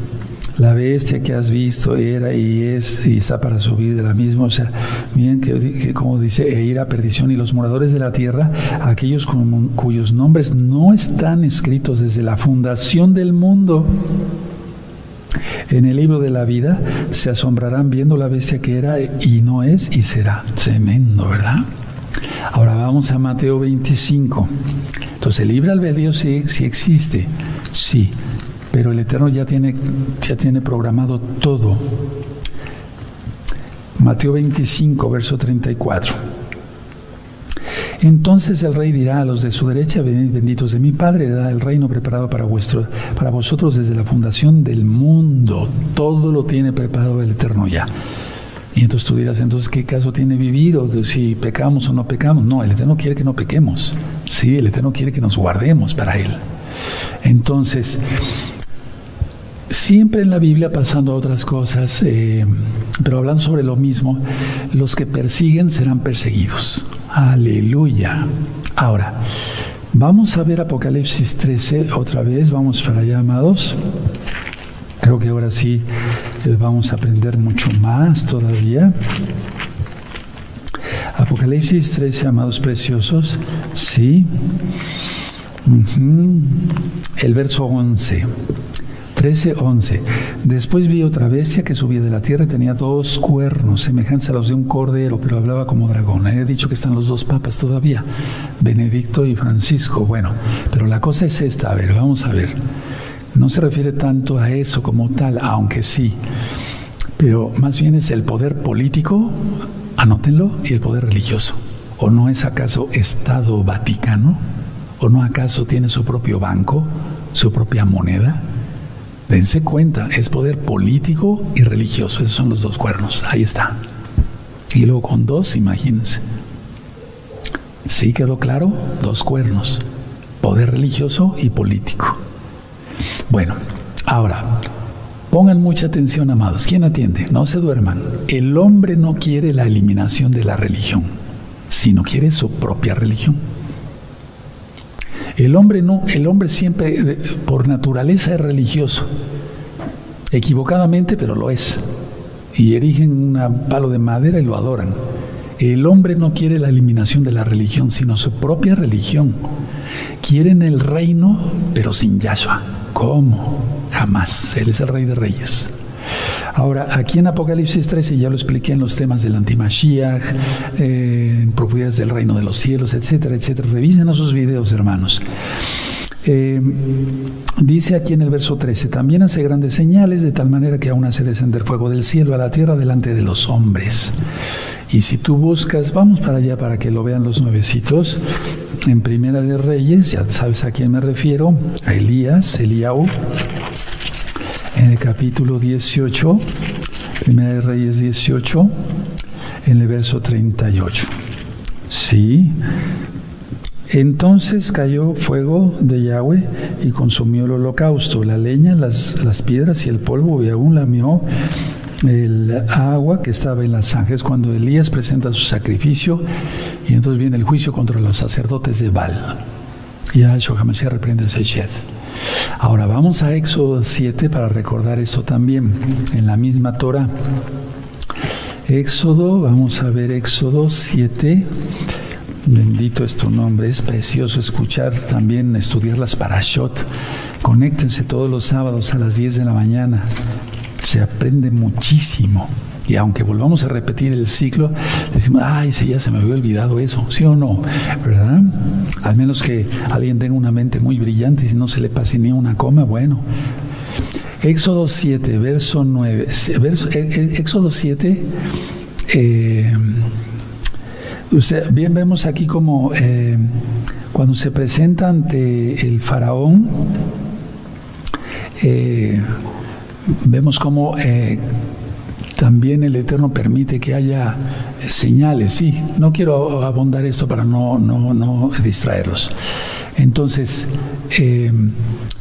La bestia que has visto era y es y está para subir de la misma. O sea, miren que, como dice, e ir a perdición y los moradores de la tierra, aquellos cuyos nombres no están escritos desde la fundación del mundo. En el libro de la vida se asombrarán viendo la bestia que era y no es y será. Tremendo, ¿verdad? Ahora vamos a Mateo 25. Entonces el libre albedrío sí, sí existe, sí, pero el Eterno ya tiene, ya tiene programado todo. Mateo 25, verso 34. Entonces el rey dirá a los de su derecha, venid benditos de mi Padre, da el reino preparado para, vuestro, para vosotros desde la fundación del mundo. Todo lo tiene preparado el Eterno ya. Y entonces tú dirás, entonces, ¿qué caso tiene vivir? O si pecamos o no pecamos. No, el Eterno quiere que no pequemos. Sí, el Eterno quiere que nos guardemos para Él. Entonces, siempre en la Biblia pasando otras cosas, eh, pero hablando sobre lo mismo, los que persiguen serán perseguidos. Aleluya. Ahora, vamos a ver Apocalipsis 13 otra vez, vamos para allá, amados. Creo que ahora sí eh, vamos a aprender mucho más todavía. Apocalipsis 13, amados preciosos, sí. El verso 11. 13, 11. Después vi otra bestia que subía de la tierra y tenía dos cuernos, semejantes a los de un cordero, pero hablaba como dragón. He dicho que están los dos papas todavía, Benedicto y Francisco. Bueno, pero la cosa es esta, a ver, vamos a ver. No se refiere tanto a eso como tal, aunque sí, pero más bien es el poder político, anótenlo, y el poder religioso. ¿O no es acaso Estado Vaticano? ¿O no acaso tiene su propio banco, su propia moneda? Dense cuenta, es poder político y religioso, esos son los dos cuernos, ahí está. Y luego con dos, imagínense. ¿Sí quedó claro? Dos cuernos, poder religioso y político. Bueno, ahora, pongan mucha atención, amados. ¿Quién atiende? No se duerman. El hombre no quiere la eliminación de la religión, sino quiere su propia religión. El hombre no, el hombre siempre eh, por naturaleza es religioso. Equivocadamente, pero lo es. Y erigen un palo de madera y lo adoran. El hombre no quiere la eliminación de la religión, sino su propia religión. Quieren el reino, pero sin Yahshua. ¿Cómo? Jamás. Él es el rey de reyes. Ahora, aquí en Apocalipsis 13 ya lo expliqué en los temas del antimashiach, eh, en profundidades del reino de los cielos, etcétera, etcétera. Revisen esos videos, hermanos. Eh, dice aquí en el verso 13, también hace grandes señales de tal manera que aún hace descender fuego del cielo a la tierra delante de los hombres. Y si tú buscas, vamos para allá para que lo vean los nuevecitos, en Primera de Reyes, ya sabes a quién me refiero, a Elías, Eliau, en el capítulo 18, Primera de Reyes 18, en el verso 38. Sí. Entonces cayó fuego de Yahweh y consumió el holocausto, la leña, las, las piedras y el polvo, y aún lamió el agua que estaba en las zanjas cuando Elías presenta su sacrificio y entonces viene el juicio contra los sacerdotes de Baal. Y Yahshua reprende ese shed. Ahora vamos a Éxodo 7 para recordar eso también en la misma Torah. Éxodo, vamos a ver Éxodo 7. Bendito es tu nombre, es precioso escuchar también, estudiar las parashot. Conéctense todos los sábados a las 10 de la mañana se aprende muchísimo. Y aunque volvamos a repetir el ciclo, decimos, ay, sí, ya se me había olvidado eso, ¿sí o no? ¿Verdad? Al menos que alguien tenga una mente muy brillante y si no se le pase ni una coma, bueno. Éxodo 7, verso 9. Verso, eh, eh, Éxodo 7, eh, bien vemos aquí como cuando se presenta ante el faraón, vemos cómo eh, también el Eterno permite que haya señales. Sí, no quiero abondar esto para no, no, no distraerlos. Entonces, eh,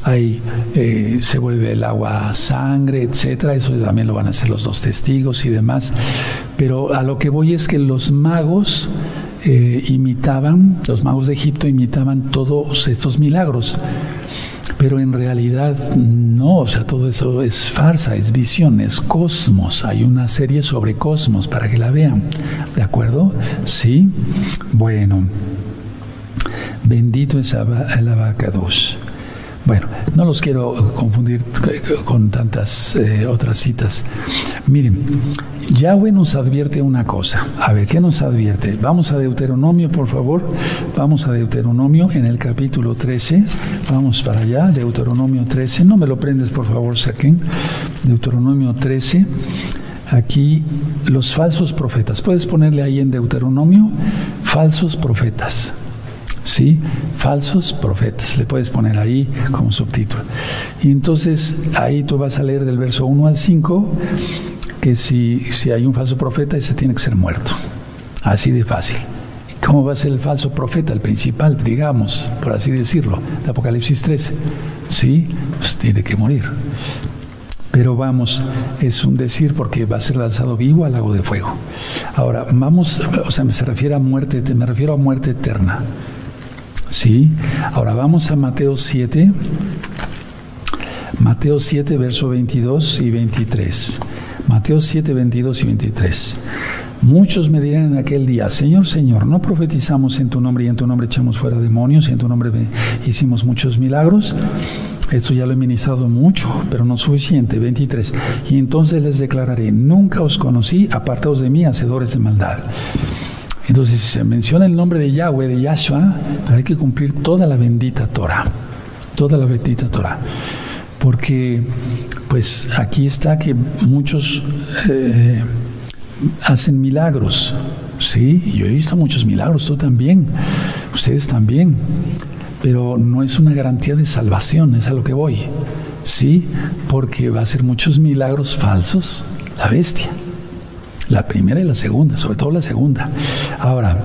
ahí eh, se vuelve el agua sangre, etcétera. Eso también lo van a hacer los dos testigos y demás. Pero a lo que voy es que los magos eh, imitaban, los magos de Egipto imitaban todos estos milagros. Pero en realidad no, o sea, todo eso es farsa, es visión, es cosmos. Hay una serie sobre cosmos para que la vean. ¿De acuerdo? Sí. Bueno. Bendito es el abacados. Bueno, no los quiero confundir con tantas eh, otras citas. Miren, Yahweh nos advierte una cosa. A ver, ¿qué nos advierte? Vamos a Deuteronomio, por favor. Vamos a Deuteronomio en el capítulo 13. Vamos para allá, Deuteronomio 13. No me lo prendes, por favor, saquen. Deuteronomio 13 aquí los falsos profetas. Puedes ponerle ahí en Deuteronomio falsos profetas. ¿Sí? Falsos profetas, le puedes poner ahí como subtítulo. Y entonces ahí tú vas a leer del verso 1 al 5 que si, si hay un falso profeta, ese tiene que ser muerto. Así de fácil. ¿Cómo va a ser el falso profeta, el principal, digamos, por así decirlo, de Apocalipsis 13? Sí, pues tiene que morir. Pero vamos, es un decir porque va a ser lanzado vivo al lago de fuego. Ahora, vamos, o sea, se refiere a muerte, me refiero a muerte eterna. ¿Sí? Ahora vamos a Mateo 7. Mateo 7, verso 22 y 23. Mateo 7, 22 y 23. Muchos me dirán en aquel día, Señor, Señor, ¿no profetizamos en tu nombre y en tu nombre echamos fuera demonios y en tu nombre hicimos muchos milagros? Esto ya lo he ministrado mucho, pero no suficiente. 23. Y entonces les declararé, nunca os conocí, apartados de mí, hacedores de maldad. Entonces, si se menciona el nombre de Yahweh, de Yahshua, hay que cumplir toda la bendita Torah. Toda la bendita Torah. Porque, pues aquí está que muchos eh, hacen milagros. Sí, yo he visto muchos milagros, tú también, ustedes también. Pero no es una garantía de salvación, es a lo que voy. Sí, porque va a ser muchos milagros falsos, la bestia. La primera y la segunda, sobre todo la segunda. Ahora,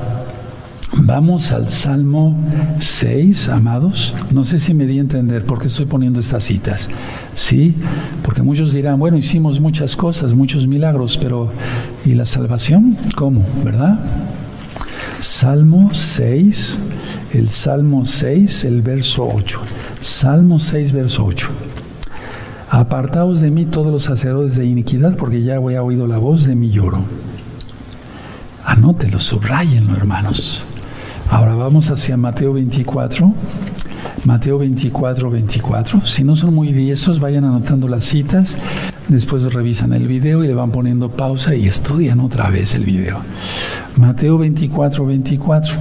vamos al Salmo 6, amados. No sé si me di a entender por qué estoy poniendo estas citas. Sí, porque muchos dirán, bueno, hicimos muchas cosas, muchos milagros, pero ¿y la salvación? ¿Cómo? ¿Verdad? Salmo 6, el Salmo 6, el verso 8. Salmo 6, verso 8. Apartaos de mí todos los sacerdotes de iniquidad, porque ya voy a oído la voz de mi lloro. Anótelo, subrayenlo, hermanos. Ahora vamos hacia Mateo 24. Mateo 24, 24. Si no son muy diestros, vayan anotando las citas. Después revisan el video y le van poniendo pausa y estudian otra vez el video. Mateo 24, 24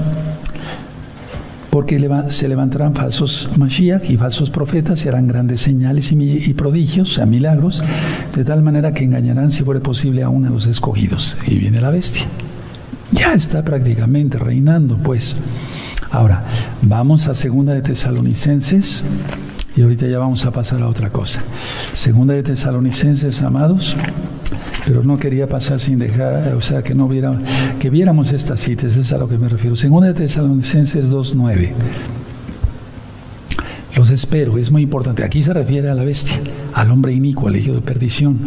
porque se levantarán falsos Mashiach y falsos profetas y harán grandes señales y, prodigios, sea, milagros, de tal manera que engañarán, si fuere posible, aún a los escogidos. Y viene la bestia. Ya está prácticamente reinando, pues. Ahora, vamos a segunda de Tesalonicenses y ahorita ya vamos a pasar a otra cosa. Segunda de Tesalonicenses, amados, pero no quería pasar sin dejar, o sea, que no viera, que viéramos estas citas, es a lo que me refiero. Segunda de Tesalonicenses 2.9. Los espero, es muy importante. Aquí se refiere a la bestia, al hombre inicuo, al hijo de perdición,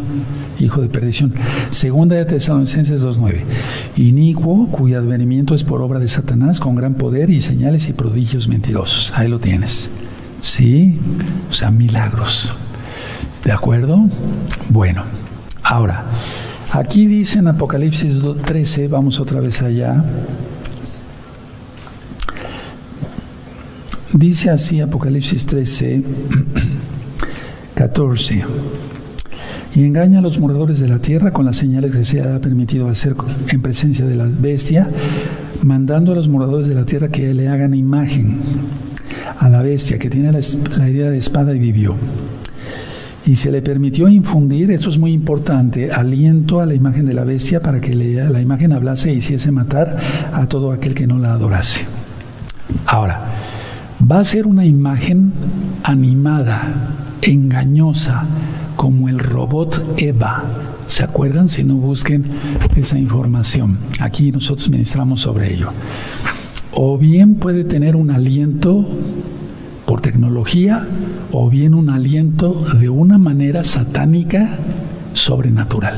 hijo de perdición. Segunda de Tesalonicenses 2.9. Inicuo, cuyo advenimiento es por obra de Satanás, con gran poder y señales y prodigios mentirosos. Ahí lo tienes. Sí, o sea, milagros. ¿De acuerdo? Bueno. Ahora, aquí dice en Apocalipsis 13, vamos otra vez allá. Dice así Apocalipsis 13, 14. Y engaña a los moradores de la tierra con las señales que se ha permitido hacer en presencia de la bestia, mandando a los moradores de la tierra que le hagan imagen a la bestia que tiene la, la idea de espada y vivió y se le permitió infundir, esto es muy importante, aliento a la imagen de la bestia para que la imagen hablase e hiciese matar a todo aquel que no la adorase. Ahora, va a ser una imagen animada, engañosa, como el robot Eva. ¿Se acuerdan? Si no busquen esa información. Aquí nosotros ministramos sobre ello. O bien puede tener un aliento por tecnología o bien un aliento de una manera satánica sobrenatural.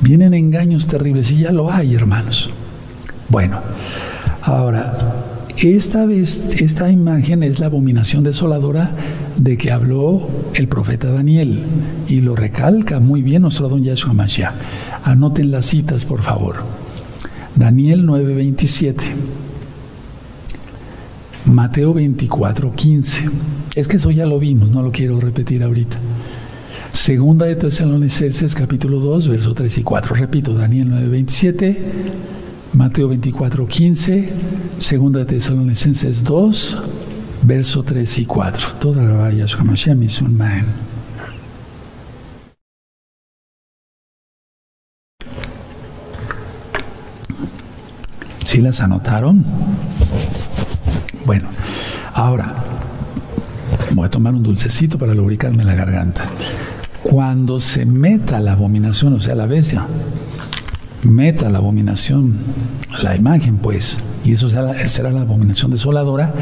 Vienen engaños terribles y ya lo hay, hermanos. Bueno, ahora, esta, vez, esta imagen es la abominación desoladora de que habló el profeta Daniel y lo recalca muy bien nuestro don Yahshua Mashiach. Anoten las citas, por favor. Daniel 9:27. Mateo 24:15. Es que eso ya lo vimos, no lo quiero repetir ahorita. Segunda de Tesalonicenses capítulo 2, verso 3 y 4. Repito, Daniel 9:27. Mateo 24, 15, segunda de Tesalonicenses 2, verso 3 y 4. Toda la vaya es un man. ¿Sí las anotaron? Bueno, ahora voy a tomar un dulcecito para lubricarme la garganta. Cuando se meta la abominación, o sea, la bestia, meta la abominación, la imagen, pues, y eso será, la abominación desoladora,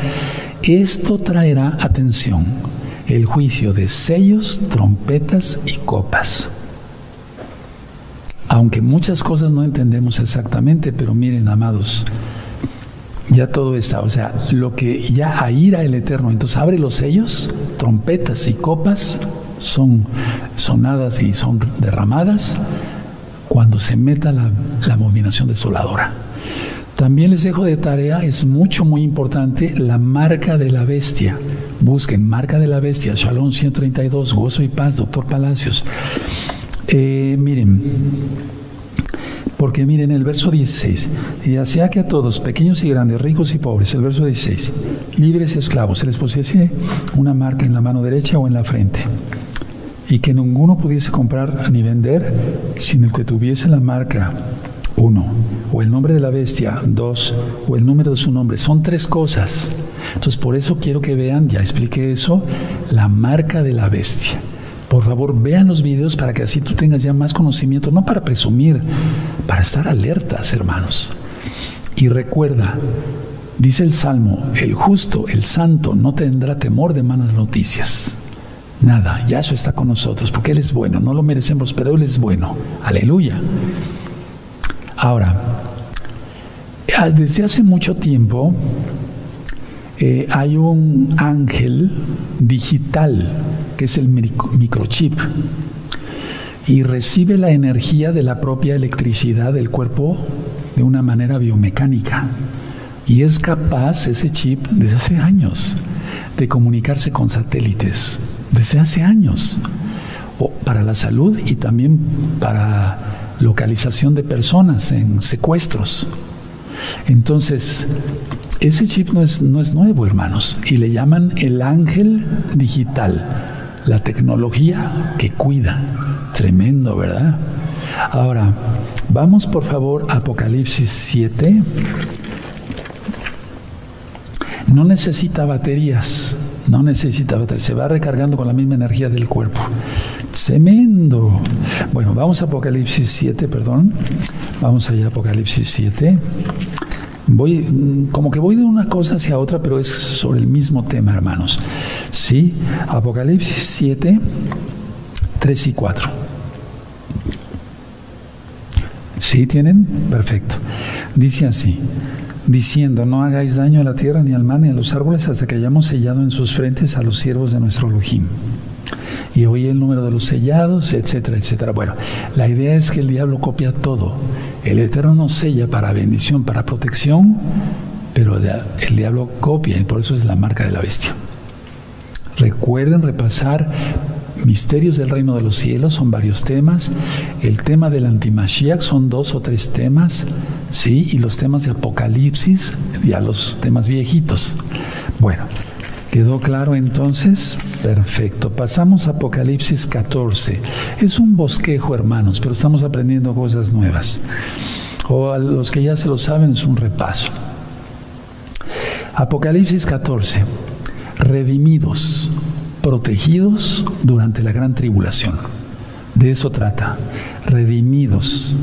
esto traerá atención, el juicio de sellos, trompetas y copas. Aunque muchas cosas no entendemos exactamente, pero miren, amados, ya todo está, o sea, lo que ya aira el Eterno, entonces abre los sellos, trompetas y copas son sonadas y son derramadas, cuando se meta la, abominación desoladora. También les dejo de tarea, es mucho, muy importante, la marca de la bestia. Busquen marca de la bestia, Shalom 132, gozo y paz, doctor Palacios. Eh, miren, porque miren el verso 16, y hacía que a todos, pequeños y grandes, ricos y pobres, el verso 16, libres y esclavos, se les pusiese una marca en la mano derecha o en la frente y que ninguno pudiese comprar ni vender sin el que tuviese la marca, uno, o el nombre de la bestia, dos, o el número de su nombre. Son tres cosas. Entonces, por eso quiero que vean, ya expliqué eso, la marca de la bestia. Por favor, vean los videos para que así tú tengas ya más conocimiento, no para presumir, para estar alertas, hermanos. Y recuerda, dice el Salmo, el justo, el santo, no tendrá temor de malas noticias. Nada, Yahshua está con nosotros porque Él es bueno, no lo merecemos, pero Él es bueno. Aleluya. Ahora, ah, desde hace mucho tiempo eh, hay un ángel digital que es el microchip y recibe la energía de la propia electricidad del cuerpo de una manera biomecánica. Y es capaz ese chip desde hace años de comunicarse con satélites desde hace años, o para la salud y también para localización de personas en secuestros. Entonces, ese chip no es, no es nuevo, hermanos, y le llaman el ángel digital, la tecnología que cuida. Tremendo, ¿verdad? Ahora, vamos por favor a Apocalipsis 7. No necesita baterías. No necesita se va recargando con la misma energía del cuerpo. Tremendo. Bueno, vamos a Apocalipsis 7, perdón. Vamos allá a Apocalipsis 7. Voy, como que voy de una cosa hacia otra, pero es sobre el mismo tema, hermanos. Sí, Apocalipsis 7, 3 y 4. ¿Sí tienen? Perfecto. Dice así diciendo, no hagáis daño a la tierra, ni al mar, ni a los árboles, hasta que hayamos sellado en sus frentes a los siervos de nuestro Elohim. Y oí el número de los sellados, etcétera, etcétera. Bueno, la idea es que el diablo copia todo. El Eterno nos sella para bendición, para protección, pero el diablo copia y por eso es la marca de la bestia. Recuerden repasar misterios del reino de los cielos, son varios temas. El tema del antimashiach son dos o tres temas. ¿sí? Y los temas de Apocalipsis, ya los temas viejitos. Bueno, ¿quedó claro entonces? Perfecto. Pasamos a Apocalipsis 14. Es un bosquejo, hermanos, pero estamos aprendiendo cosas nuevas. O a los que ya se lo saben, es un repaso. Apocalipsis 14. Redimidos, protegidos durante la gran tribulación. De eso trata. Redimidos,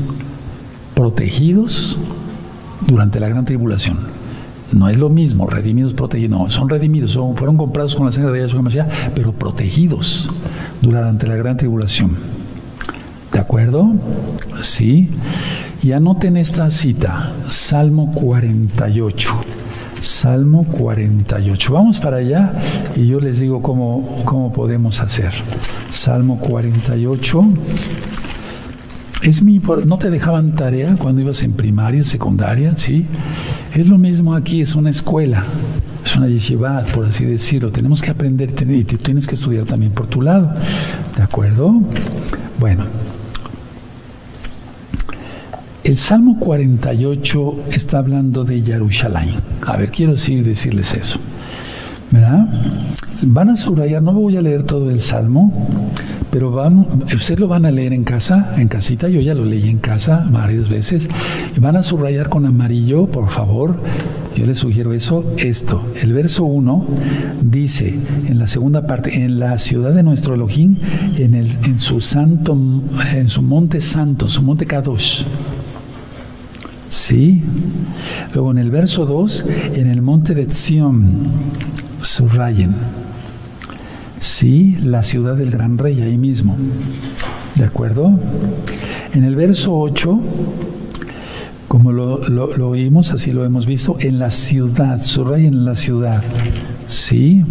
protegidos durante la gran tribulación. No es lo mismo, redimidos, protegidos. No, son redimidos, son, fueron comprados con la sangre de Yahshua Mashiach, pero protegidos durante la gran tribulación. ¿De acuerdo? Sí. Y anoten esta cita, Salmo 48. Salmo 48. Vamos para allá y yo les digo cómo, cómo podemos hacer. Salmo 48. Es mi, no te dejaban tarea cuando ibas en primaria, secundaria, ¿sí? Es lo mismo aquí, es una escuela, es una yeshiva, por así decirlo. Tenemos que aprender y tienes que estudiar también por tu lado, ¿de acuerdo? Bueno, el Salmo 48 está hablando de Jerusalén. A ver, quiero decirles eso. ¿Verdad? Van a subrayar, no voy a leer todo el Salmo, pero vamos, ustedes lo van a leer en casa, en casita, yo ya lo leí en casa varias veces, van a subrayar con amarillo, por favor, yo les sugiero eso, esto, el verso 1 dice en la segunda parte, en la ciudad de nuestro Elohim, en, el, en su santo, en su monte santo, su monte Kadosh, ¿Sí? Luego en el verso 2, en el monte de Zion, subrayen. Sí, la ciudad del gran rey, ahí mismo. ¿De acuerdo? En el verso 8, como lo, oímos, así lo hemos visto, en la ciudad, subrayen en la ciudad. Sí.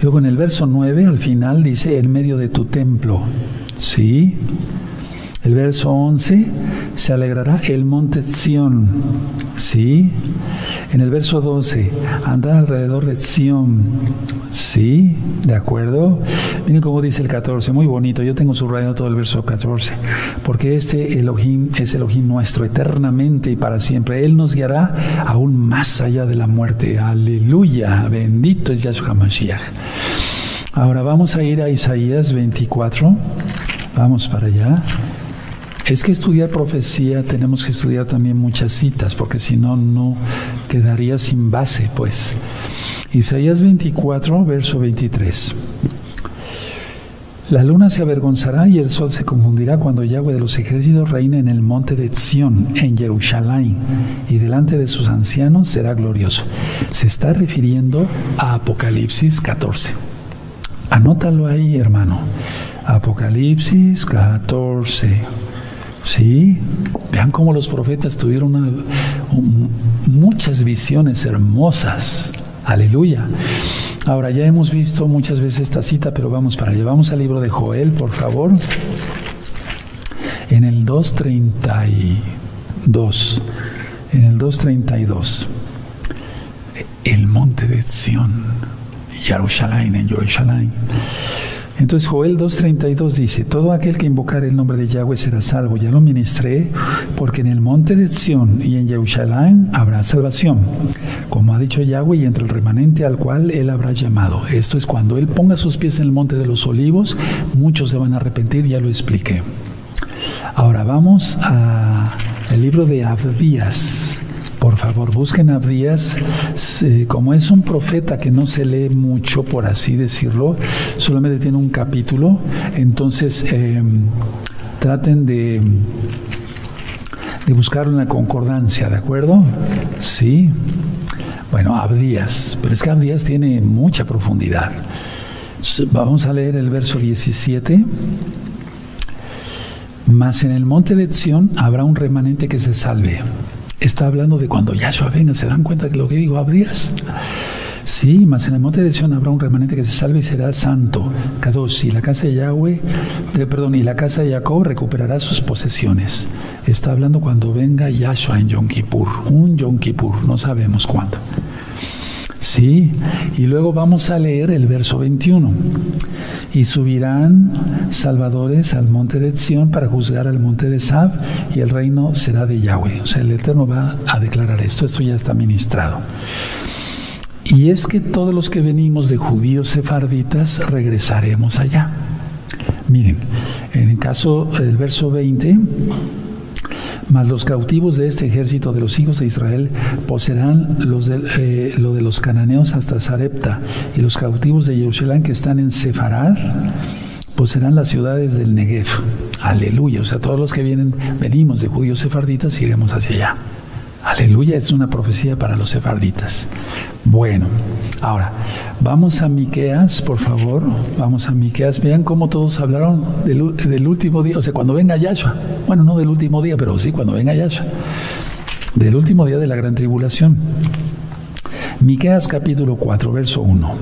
Luego en el verso 9, al final dice, en medio de tu templo. Sí. El verso 11, se alegrará el monte Sión. ¿Sí? En el verso 12, anda alrededor de Sión. ¿Sí? ¿De acuerdo? Miren cómo dice el 14, muy bonito. Yo tengo subrayado todo el verso 14. Porque este Elohim es Elohim nuestro eternamente y para siempre. Él nos guiará aún más allá de la muerte. Aleluya. Bendito es Yahshua Mashiach. Ahora vamos a ir a Isaías 24. Vamos para allá. Es que estudiar profecía tenemos que estudiar también muchas citas, porque si no, no quedaría sin base, pues. Isaías 24, verso 23. La luna se avergonzará y el sol se confundirá cuando Yahweh de los ejércitos reine en el monte de Sión, en Jerusalén, y delante de sus ancianos será glorioso. Se está refiriendo a Apocalipsis 14. Anótalo ahí, hermano. Apocalipsis 14. Sí, vean cómo los profetas tuvieron muchas visiones hermosas. Aleluya. Ahora ya hemos visto muchas veces esta cita, pero vamos para allá. Vamos al libro de Joel, por favor. En el 232. En el 232. El monte de Sión. Jerusalén, en Jerusalén. Entonces Joel 2.32 dice, todo aquel que invocar el nombre de Yahweh será salvo. Ya lo ministré, porque en el monte de Sión y en Jerusalén habrá salvación, como ha dicho Yahweh, y entre el remanente al cual él habrá llamado. Esto es cuando él ponga sus pies en el monte de los olivos, muchos se van a arrepentir, ya lo expliqué. Ahora vamos al libro de Abdías. Por favor, busquen a Abdías. Como es un profeta que no se lee mucho, por así decirlo, solamente tiene un capítulo, entonces em, traten de, de buscar una concordancia, ¿de acuerdo? Sí. Bueno, Abdías, pero es que Abdías tiene mucha profundidad. Vamos a leer el verso 17. Mas en el monte de Sión habrá un remanente que se salve está hablando de cuando Yahshua venga. ¿Se dan cuenta de lo que digo? ¿Abrías? Sí, mas en el monte de Sion habrá un remanente que se salve y será santo. Kadosh, y la casa de Yahweh, eh, perdón, y la casa de Jacob recuperará sus posesiones. Está hablando cuando venga Yahshua en Yom Kippur, un Yom Kippur, no sabemos cuándo. Sí, y luego vamos a leer el verso 21. Y subirán salvadores al monte de Sión para juzgar al monte de Sab y el reino será de Yahweh. O sea, el Eterno va a declarar esto, esto ya está ministrado. Y es que todos los que venimos de judíos sefarditas regresaremos allá. Miren, en el caso del verso 20, mas los cautivos de este ejército de los hijos de Israel poseerán los de, eh, lo de los cananeos hasta Sarepta, y los cautivos de Jerusalén que están en Sefarad poseerán las ciudades del Negev. Aleluya. O sea, todos los que vienen, venimos de judíos sefarditas, iremos hacia allá. Aleluya, es una profecía para los sefarditas. Bueno, ahora vamos a Miqueas, por favor. Vamos a Miqueas. Vean cómo todos hablaron del, último día, o sea, cuando venga Yahshua. Bueno, no del último día, pero sí cuando venga Yahshua. Del último día de la gran tribulación. Miqueas capítulo 4, verso 1.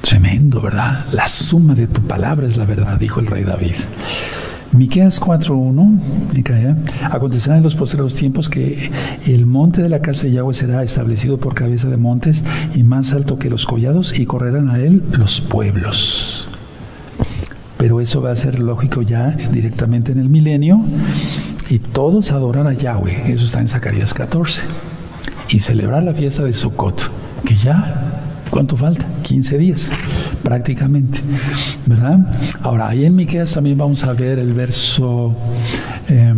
Tremendo, ¿verdad? La suma de tu palabra es la verdad, dijo el rey David. Miqueas 4.1, acontecerá en los posteriores tiempos que el monte de la casa de Yahweh será establecido por cabeza de montes y más alto que los collados y correrán a él los pueblos. Pero eso va a ser lógico ya directamente en el milenio y todos adorar a Yahweh, eso está en Zacarías 14, y celebrar la fiesta de Sukkot, que ya ¿Cuánto falta? 15 días, prácticamente. ¿Verdad? Ahora, ahí en Miqueas también vamos a ver el verso eh,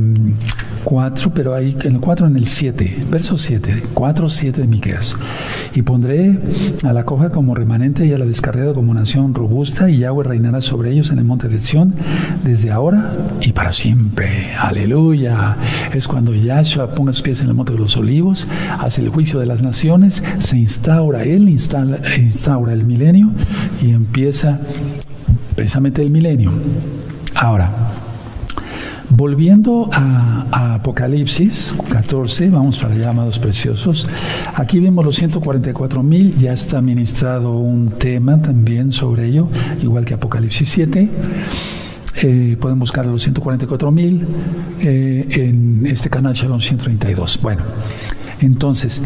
4, pero ahí en el 4 en el 7, verso 7, 4, 7 de Miqueas. Y pondré a la coja como remanente y a la descarriada como nación robusta, y Yahweh reinará sobre ellos en el monte de Sión desde ahora y para siempre. Aleluya. Es cuando Yahshua ponga sus pies en el monte de los olivos, hace el juicio de las naciones, se instaura, él instala, instaura el milenio y empieza precisamente el milenio. Ahora, Volviendo a, Apocalipsis 14, vamos para allá, amados preciosos. Aquí vemos los 144 mil, ya está ministrado un tema también sobre ello, igual que Apocalipsis 7. Eh, pueden buscar los 144 mil eh, en este canal Shalom 132. Bueno, entonces,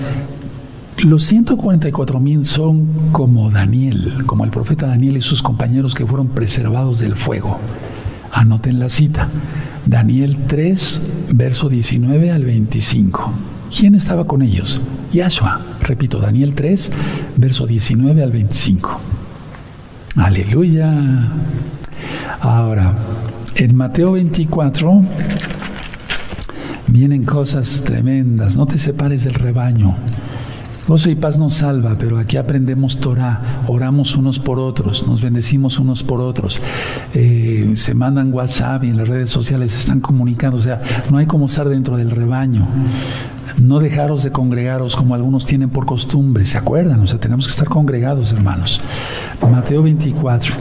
los 144 mil son como Daniel, como el profeta Daniel y sus compañeros que fueron preservados del fuego. Anoten la cita. Daniel 3, verso 19 al 25. ¿Quién estaba con ellos? Yahshua. Repito, Daniel 3, verso 19 al 25. Aleluya. Ahora, en Mateo 24 vienen cosas tremendas. No te separes del rebaño. Gozo y paz nos salva, pero aquí aprendemos Torah, oramos unos por otros, nos bendecimos unos por otros, eh, se mandan WhatsApp y en las redes sociales están comunicando, o sea, no hay como estar dentro del rebaño. No dejaros de congregaros como algunos tienen por costumbre, ¿se acuerdan? O sea, tenemos que estar congregados, hermanos. Mateo 24.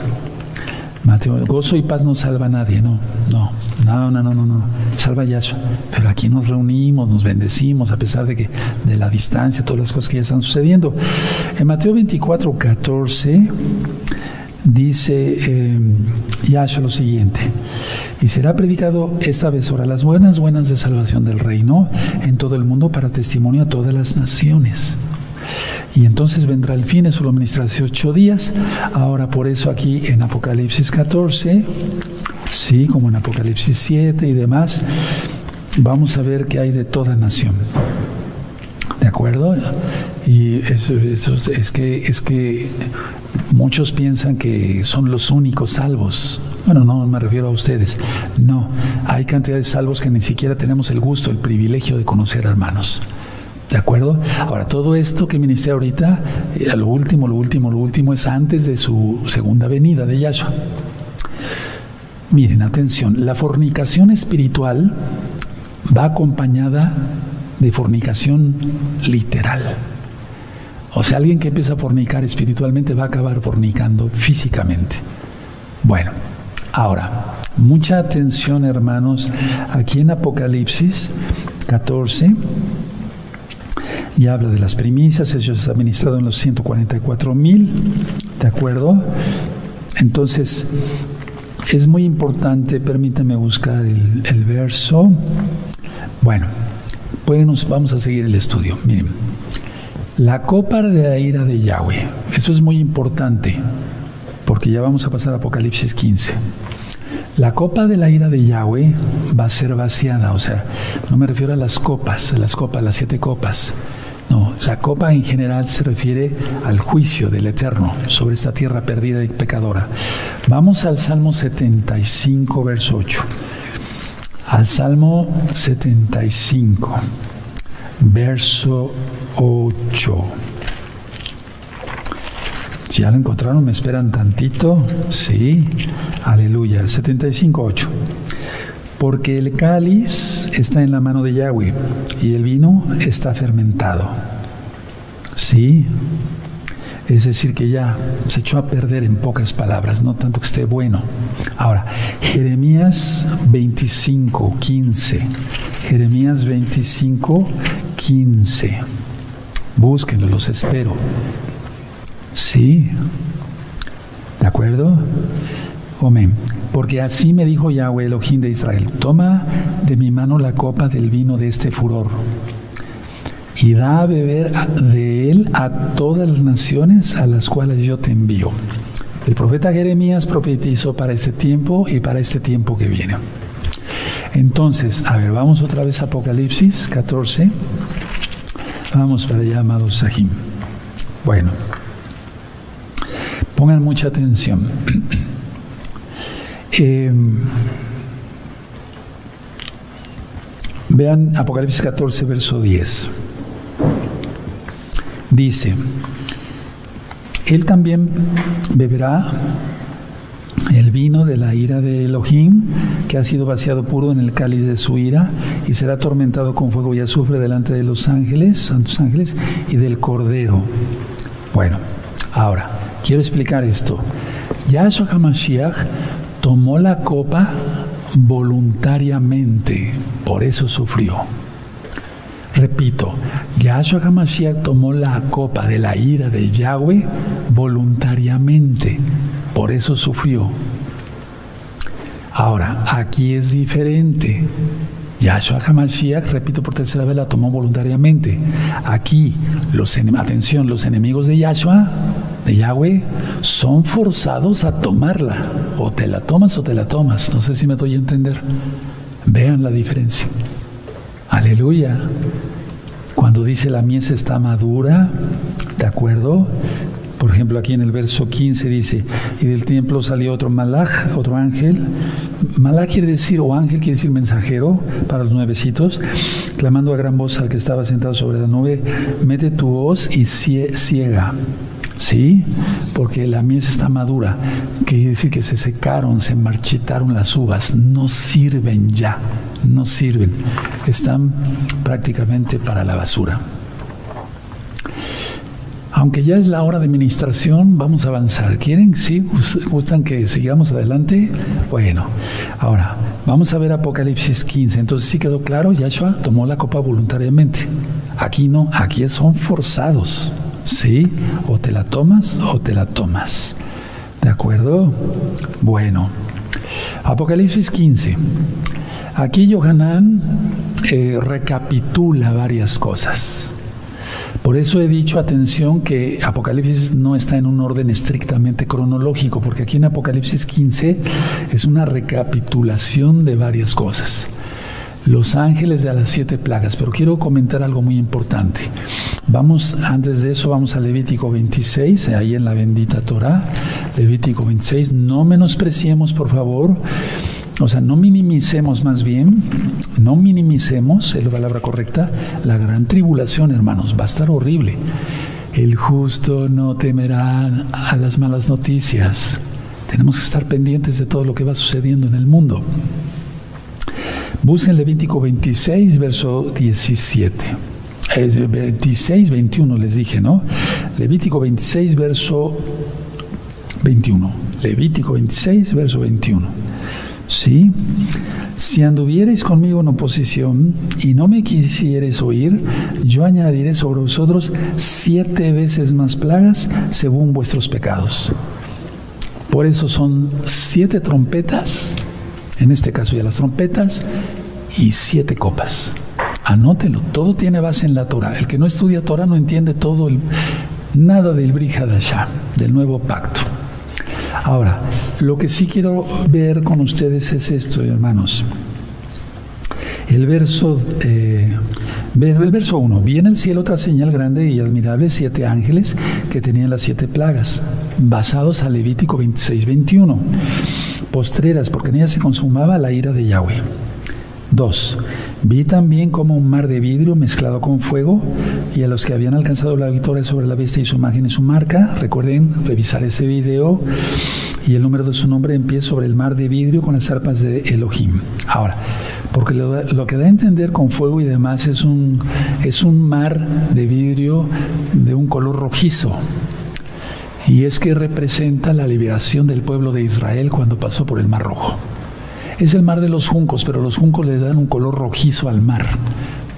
Mateo, gozo y paz no salva a nadie, no, no, no, no, no, no, no, salva Yahshua. Pero aquí nos reunimos, nos bendecimos, a pesar de que de la distancia, todas las cosas que ya están sucediendo. En Mateo 24, 14 dice eh, Yahshua lo siguiente, y será predicado esta vez ahora las buenas, buenas de salvación del reino en todo el mundo para testimonio a todas las naciones. Y entonces vendrá el fin, eso lo ministra hace ocho días. Ahora por eso aquí en Apocalipsis 14, sí, como en Apocalipsis 7 y demás, vamos a ver que hay de toda nación. ¿De acuerdo? Y eso, es que es que muchos piensan que son los únicos salvos. Bueno, no me refiero a ustedes. No, hay cantidad de salvos que ni siquiera tenemos el gusto, el privilegio de conocer, hermanos. ¿De acuerdo? Ahora, todo esto que ministré ahorita, eh, lo último, lo último, lo último es antes de su segunda venida de Yahshua. Miren, atención, la fornicación espiritual va acompañada de fornicación literal. O sea, alguien que empieza a fornicar espiritualmente va a acabar fornicando físicamente. Bueno, ahora, mucha atención hermanos, aquí en Apocalipsis 14 y habla de las primicias, eso está administrado en los 144 mil, ¿de acuerdo? Entonces, es muy importante, permítame buscar el, verso. Bueno, pueden, vamos a seguir el estudio. Miren, la copa de la ira de Yahweh, eso es muy importante, porque ya vamos a pasar a Apocalipsis 15. La copa de la ira de Yahweh va a ser vaciada, o sea, no me refiero a las copas, a las copas, las siete copas, la copa en general se refiere al juicio del Eterno sobre esta tierra perdida y pecadora. Vamos al Salmo 75, verso 8. Al Salmo 75, verso 8. Si ya lo encontraron, me esperan tantito. Sí, aleluya. 75, 8. porque el cáliz está en la mano de Yahweh y el vino está fermentado. Sí, es decir, que ya se echó a perder en pocas palabras, no tanto que esté bueno. Ahora, Jeremías 25, 15. Jeremías 25, 15. Búsquenlo, los espero. Sí. ¿De acuerdo? Amén. Porque así me dijo Yahweh, Elohim de Israel, toma de mi mano la copa del vino de este furor y da a beber de él a todas las naciones a las cuales yo te envío. El profeta Jeremías profetizó para ese tiempo y para este tiempo que viene. Entonces, a ver, vamos otra vez a Apocalipsis 14. Vamos para allá, amados Sahim. Bueno, pongan mucha atención. Em, vean Apocalipsis 14, verso 10. Dice, él también beberá el vino de la ira de Elohim, que ha sido vaciado puro en el cáliz de su ira, y será atormentado con fuego y azufre delante de los ángeles, santos ángeles, y del cordero. Bueno, ahora, quiero explicar esto. Yahshua HaMashiach tomó la copa voluntariamente, por eso sufrió. Repito, Yahshua HaMashiach tomó la copa de la ira de Yahweh voluntariamente, por eso sufrió. Ahora, aquí es diferente. Yahshua HaMashiach, repito por tercera vez, la tomó voluntariamente. Aquí, los atención, los enemigos de Yahshua, de Yahweh, son forzados a tomarla. O te la tomas o te la tomas. No sé si me doy a entender. Vean la diferencia. Aleluya. Cuando dice la mies está madura, ¿de acuerdo? Por ejemplo, aquí en el verso 15 dice, y del templo salió otro malach, otro ángel. Malach quiere decir, o ángel quiere decir mensajero para los nuevecitos, clamando a gran voz al que estaba sentado sobre la nube, mete tu voz y ciega. ¿Sí? Porque la mies está madura. Quiere decir que se secaron, se marchitaron las uvas, no sirven ya no sirven, están prácticamente para la basura. Aunque ya es la hora de administración, vamos a avanzar. ¿Quieren? ¿Sí? ¿Gustan que sigamos adelante? Bueno, ahora vamos a ver Apocalipsis 15. Entonces sí quedó claro, Yahshua tomó la copa voluntariamente. Aquí no, aquí son forzados. ¿Sí? O te la tomas o te la tomas. ¿De acuerdo? Bueno, Apocalipsis 15. Aquí Yohanan eh, recapitula varias cosas. Por eso he dicho, atención, que Apocalipsis no está en un orden estrictamente cronológico, porque aquí en Apocalipsis 15 es una recapitulación de varias cosas. Los ángeles de las siete plagas, pero quiero comentar algo muy importante. Vamos, antes de eso, vamos a Levítico 26, ahí en la bendita Torah, Levítico 26. No menospreciemos, por favor, o sea, no minimicemos más bien, no minimicemos, es la palabra correcta, la gran tribulación, hermanos, va a estar horrible. El justo no temerá a las malas noticias. Tenemos que estar pendientes de todo lo que va sucediendo en el mundo. Busquen Levítico 26, verso 17. 26, 21 les dije, ¿no? Levítico 26, verso 21. Levítico 26, verso 21. ¿Sí? Si anduviereis conmigo en oposición y no me quisiereis oír, yo añadiré sobre vosotros siete veces más plagas según vuestros pecados. Por eso son siete trompetas, en este caso ya las trompetas, y siete copas. Anótelo, todo tiene base en la Torah. El que no estudia Torah no entiende todo el, nada del Brihadashah, del nuevo pacto. Ahora, lo que sí quiero ver con ustedes es esto, hermanos. El verso, eh, el verso 1. Vi en el cielo otra señal grande y admirable, siete ángeles que tenían las siete plagas, basados a Levítico 26, 21. Postreras, porque en ellas se consumaba la ira de Yahweh. 2. Vi también como un mar de vidrio mezclado con fuego y a los que habían alcanzado la victoria sobre la bestia y su imagen y su marca, recuerden revisar ese video y el número de su nombre en pie sobre el mar de vidrio con las arpas de Elohim. Ahora, porque lo, que da a entender con fuego y demás es un, es un mar de vidrio de un color rojizo. Y es que representa la liberación del pueblo de Israel cuando pasó por el Mar Rojo. Es el mar de los juncos, pero los juncos le dan un color rojizo al mar.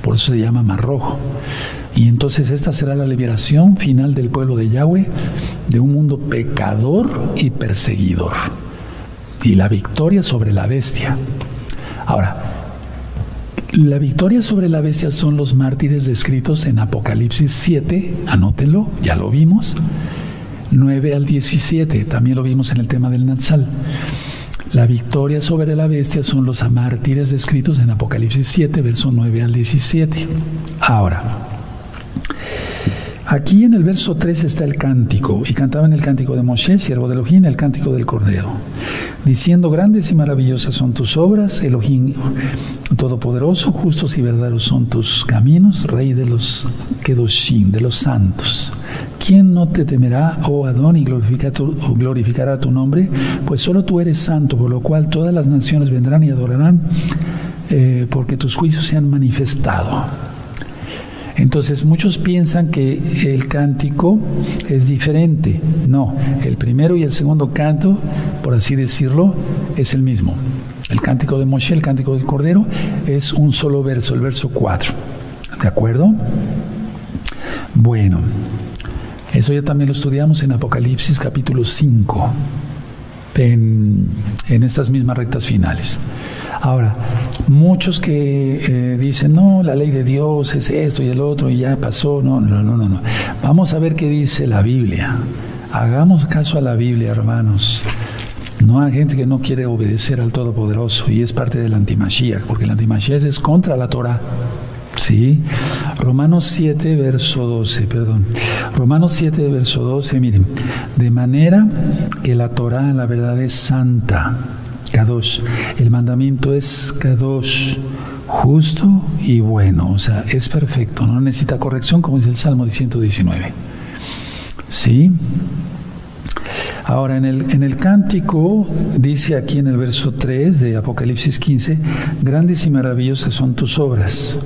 Por eso se llama Mar Rojo. Y entonces esta será la liberación final del pueblo de Yahweh de un mundo pecador y perseguidor. Y la victoria sobre la bestia. Ahora, la victoria sobre la bestia son los mártires descritos en Apocalipsis 7, anótenlo, ya lo vimos. 9 al 17, también lo vimos en el tema del Natsal. La victoria sobre la bestia son los mártires descritos en Apocalipsis 7, verso 9 al 17. Ahora, aquí en el verso 3 está el cántico, y cantaban el cántico de Moshe, siervo de Elohim, el cántico del Cordero, diciendo, grandes y maravillosas son tus obras, Elohim todopoderoso, justos y verdaderos son tus caminos, Rey de los Kedoshim, de los santos. ¿Quién no te temerá, oh Adón, y glorificará tu nombre? Pues solo tú eres santo, por lo cual todas las naciones vendrán y adorarán, eh, porque tus juicios se han manifestado. Entonces muchos piensan que el cántico es diferente. No, el primero y el segundo canto, por así decirlo, es el mismo. El cántico de Moshe, el cántico del Cordero, es un solo verso, el verso 4. ¿De acuerdo? Bueno. Eso ya también lo estudiamos en Apocalipsis capítulo 5, en, estas mismas rectas finales. Ahora, muchos que eh, dicen, no, la ley de Dios es esto y el otro y ya pasó, no, no, no, no, no. Vamos a ver qué dice la Biblia. Hagamos caso a la Biblia, hermanos. No hay gente que no quiere obedecer al Todopoderoso y es parte del antimachía, porque el antimachía es contra la Torah. ¿Sí? Romanos 7, verso 12, perdón. Romanos 7, verso 12, miren. De manera que la Torah, la verdad, es santa. Kadosh. El mandamiento es Kadosh, justo y bueno. O sea, es perfecto. No necesita corrección, como dice el Salmo 119. ¿Sí? Ahora, en el, en el cántico, dice aquí en el verso 3 de Apocalipsis 15, grandes y maravillosas son tus obras.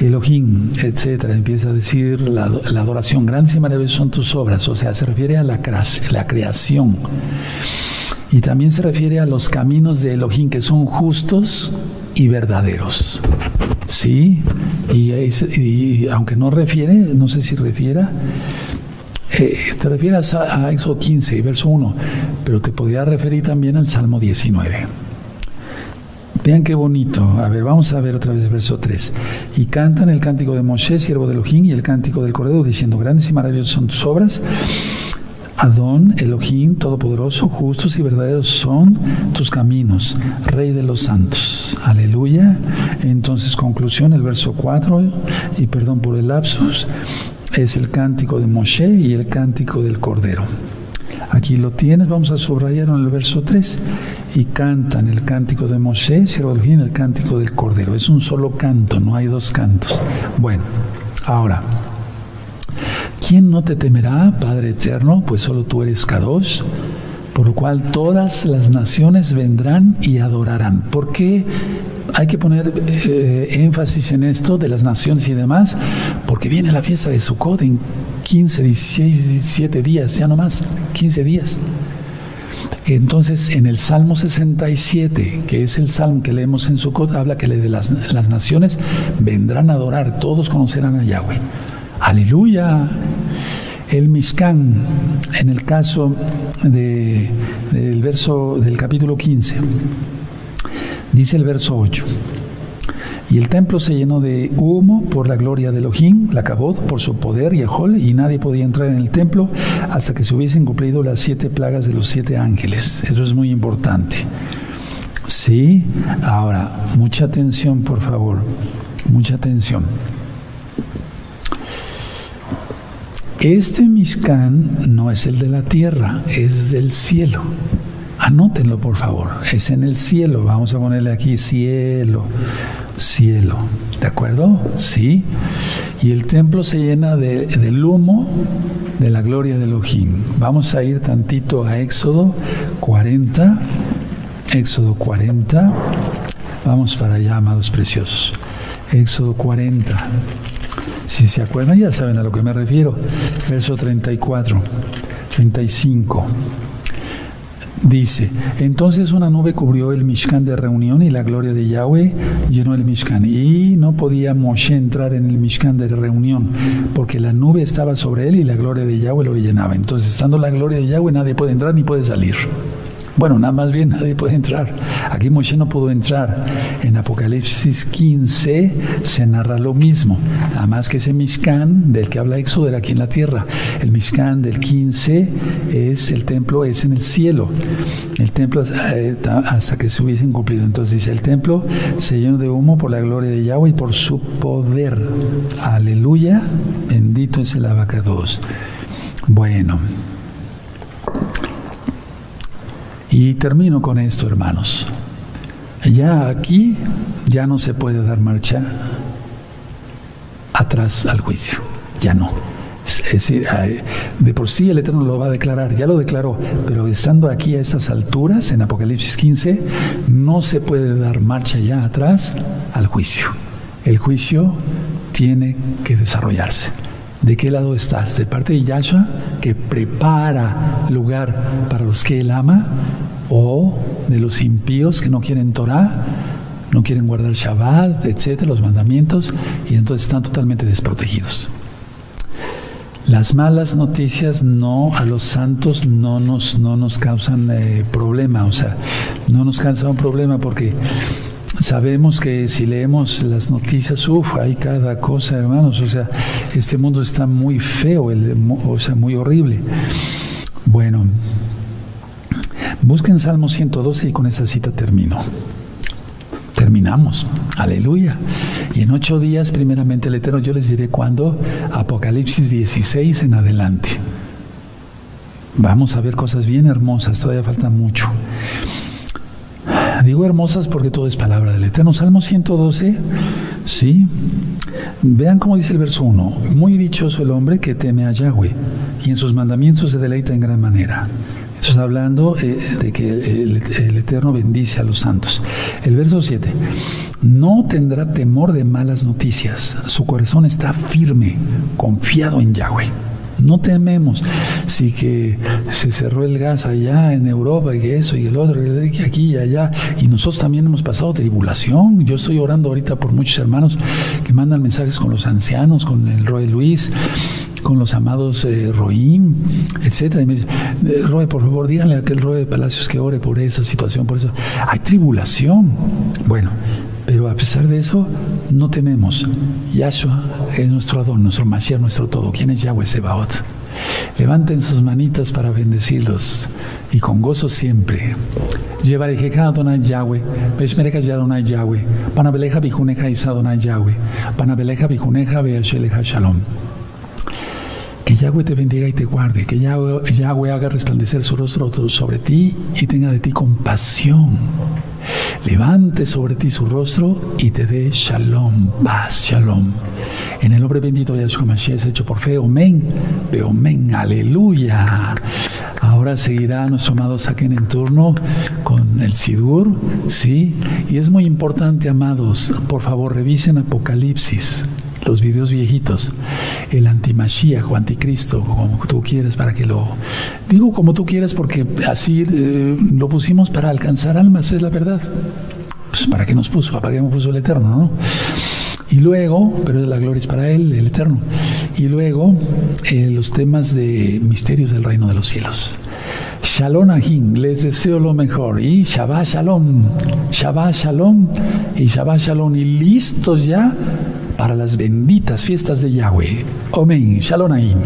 Elohim, etcétera, empieza a decir la, adoración, grandes y maravillosas son tus obras, o sea, se refiere a la, la creación. Y también se refiere a los caminos de Elohim que son justos y verdaderos. ¿Sí? Y, aunque no refiere, no sé si refiera, eh, te refieres a, a Éxodo 15, verso 1, pero te podría referir también al Salmo 19. Vean qué bonito. A ver, vamos a ver otra vez verso 3. Y cantan el cántico de Moshe, siervo de Elohim, y el cántico del Cordero, diciendo, grandes y maravillosas son tus obras. Adón, Elohim, Todopoderoso, justos y verdaderos son tus caminos, Rey de los santos. Aleluya. Entonces, conclusión, el verso 4, y perdón por el lapsus, es el cántico de Moshe y el cántico del Cordero. Aquí lo tienes, vamos a subrayar en el verso 3 y cantan el cántico de Moshe, siervo del el cántico del Cordero. Es un solo canto, no hay dos cantos. Bueno, ahora, ¿quién no te temerá, Padre eterno? Pues solo tú eres Kadosh, por lo cual todas las naciones vendrán y adorarán. ¿Por qué hay que poner eh, énfasis en esto de las naciones y demás? Porque viene la fiesta de Sukkot en 15, 16, 17 días, ya no más, 15 días. Entonces, en el Salmo 67, que es el salmo que leemos en Sukkot, habla que de las, naciones vendrán a adorar, todos conocerán a Yahweh. Aleluya. El Mishkan, en el caso del verso del capítulo 15, dice el verso 8. Y el templo se llenó de humo por la gloria de Elohim, la Kabod, por su poder y y nadie podía entrar en el templo hasta que se hubiesen cumplido las siete plagas de los siete ángeles. Eso es muy importante. Sí, ahora, mucha atención, por favor, mucha atención. Este Mishkan no es el de la tierra, es del cielo. Anótenlo, por favor. Es en el cielo. Vamos a ponerle aquí cielo cielo. ¿De acuerdo? Sí. Y el templo se llena de, del humo de la gloria de Elohim. Vamos a ir tantito a Éxodo 40. Éxodo 40. Vamos para allá, amados preciosos. Éxodo 40. Si se acuerdan, ya saben a lo que me refiero. Verso 34, 35. Dice, entonces una nube cubrió el Mishkan de reunión y la gloria de Yahweh llenó el Mishkan. Y no podía Moshe entrar en el Mishkan de reunión porque la nube estaba sobre él y la gloria de Yahweh lo llenaba. Entonces, estando la gloria de Yahweh, nadie puede entrar ni puede salir. Bueno, nada más bien nadie puede entrar. Aquí Moshe no pudo entrar. En Apocalipsis 15 se narra lo mismo. Nada más que ese Mishkan del que habla Éxodo era aquí en la tierra. El Mishkan del 15 es el templo, es en el cielo. El templo eh, hasta que se hubiesen cumplido. Entonces dice, el templo se llenó de humo por la gloria de Yahweh y por su poder. Aleluya. Bendito es el abacados. Bueno. Y termino con esto, hermanos. Ya aquí ya no se puede dar marcha atrás al juicio. Ya no. Es decir, de por sí el Eterno lo va a declarar, ya lo declaró, pero estando aquí a estas alturas, en Apocalipsis 15, no se puede dar marcha ya atrás al juicio. El juicio tiene que desarrollarse. ¿De qué lado estás? ¿De parte de Yahshua, que prepara lugar para los que Él ama? ¿O de los impíos que no quieren Torah, no quieren guardar Shabbat, etcétera, los mandamientos, y entonces están totalmente desprotegidos? Las malas noticias no a los santos no nos, no nos causan eh, problema, o sea, no nos causan problema porque Sabemos que si leemos las noticias, uff, hay cada cosa, hermanos. O sea, este mundo está muy feo, o sea, muy horrible. Bueno, busquen Salmo 112 y con esa cita termino. Terminamos. Aleluya. Y en ocho días, primeramente el Eterno, yo les diré cuándo, Apocalipsis 16 en adelante. Vamos a ver cosas bien hermosas, todavía falta mucho. Digo hermosas porque todo es palabra del Eterno. Salmo 112, sí. Vean cómo dice el verso 1. Muy dichoso el hombre que teme a Yahweh y en sus mandamientos se deleita en gran manera. Está hablando eh, de que el, el, Eterno bendice a los santos. El verso 7. No tendrá temor de malas noticias. Su corazón está firme, confiado en Yahweh. No tememos. Si que se cerró el gas allá en Europa y eso y el otro, y aquí y allá. Y nosotros también hemos pasado tribulación. Yo estoy orando ahorita por muchos hermanos que mandan mensajes con los ancianos, con el Roy Luis con los amados eh, Roim, etcétera. Y me dice, eh, Roy, por favor, díganle a aquel Roy de Palacios que ore por esa situación, por eso. Hay tribulación. Bueno, pero a pesar de eso, no tememos. Yahshua es nuestro Adón, nuestro Mashiach, nuestro todo. ¿Quién es Yahweh Sebaot? Levanten sus manitas para bendecirlos y con gozo siempre. Llevaré cada Adonai Yahweh, Peshmereja Yadonai Yahweh, Panabeleja Bijuneja Isadonai Yahweh, Panabeleja Bijuneja Beasheleja Shalom. Que Yahweh te bendiga y te guarde, que Yahweh, haga resplandecer su rostro sobre ti y tenga de ti compasión levante sobre ti su rostro y te dé shalom, paz, shalom. En el nombre bendito de Yahshua Mashiach, hecho por fe, amén, amén, aleluya. Ahora seguirá nuestro amado Saquen en turno con el Sidur, ¿sí? Y es muy importante, amados, por favor, revisen Apocalipsis los videos viejitos, el antimashiach o anticristo, como tú quieras, para que lo... Digo como tú quieras porque así eh, lo pusimos para alcanzar almas, es la verdad. Pues para qué nos puso, para qué nos puso el Eterno, ¿no? Y luego, pero la gloria es para Él, el Eterno. Y luego, eh, los temas de misterios del reino de los cielos. Shalom Ahim, les deseo lo mejor. Y Shabbat Shalom, Shabbat Shalom y Shabbat Shalom. Y listos ya para las benditas fiestas de Yahweh. Amén. Shalom. Aleluya.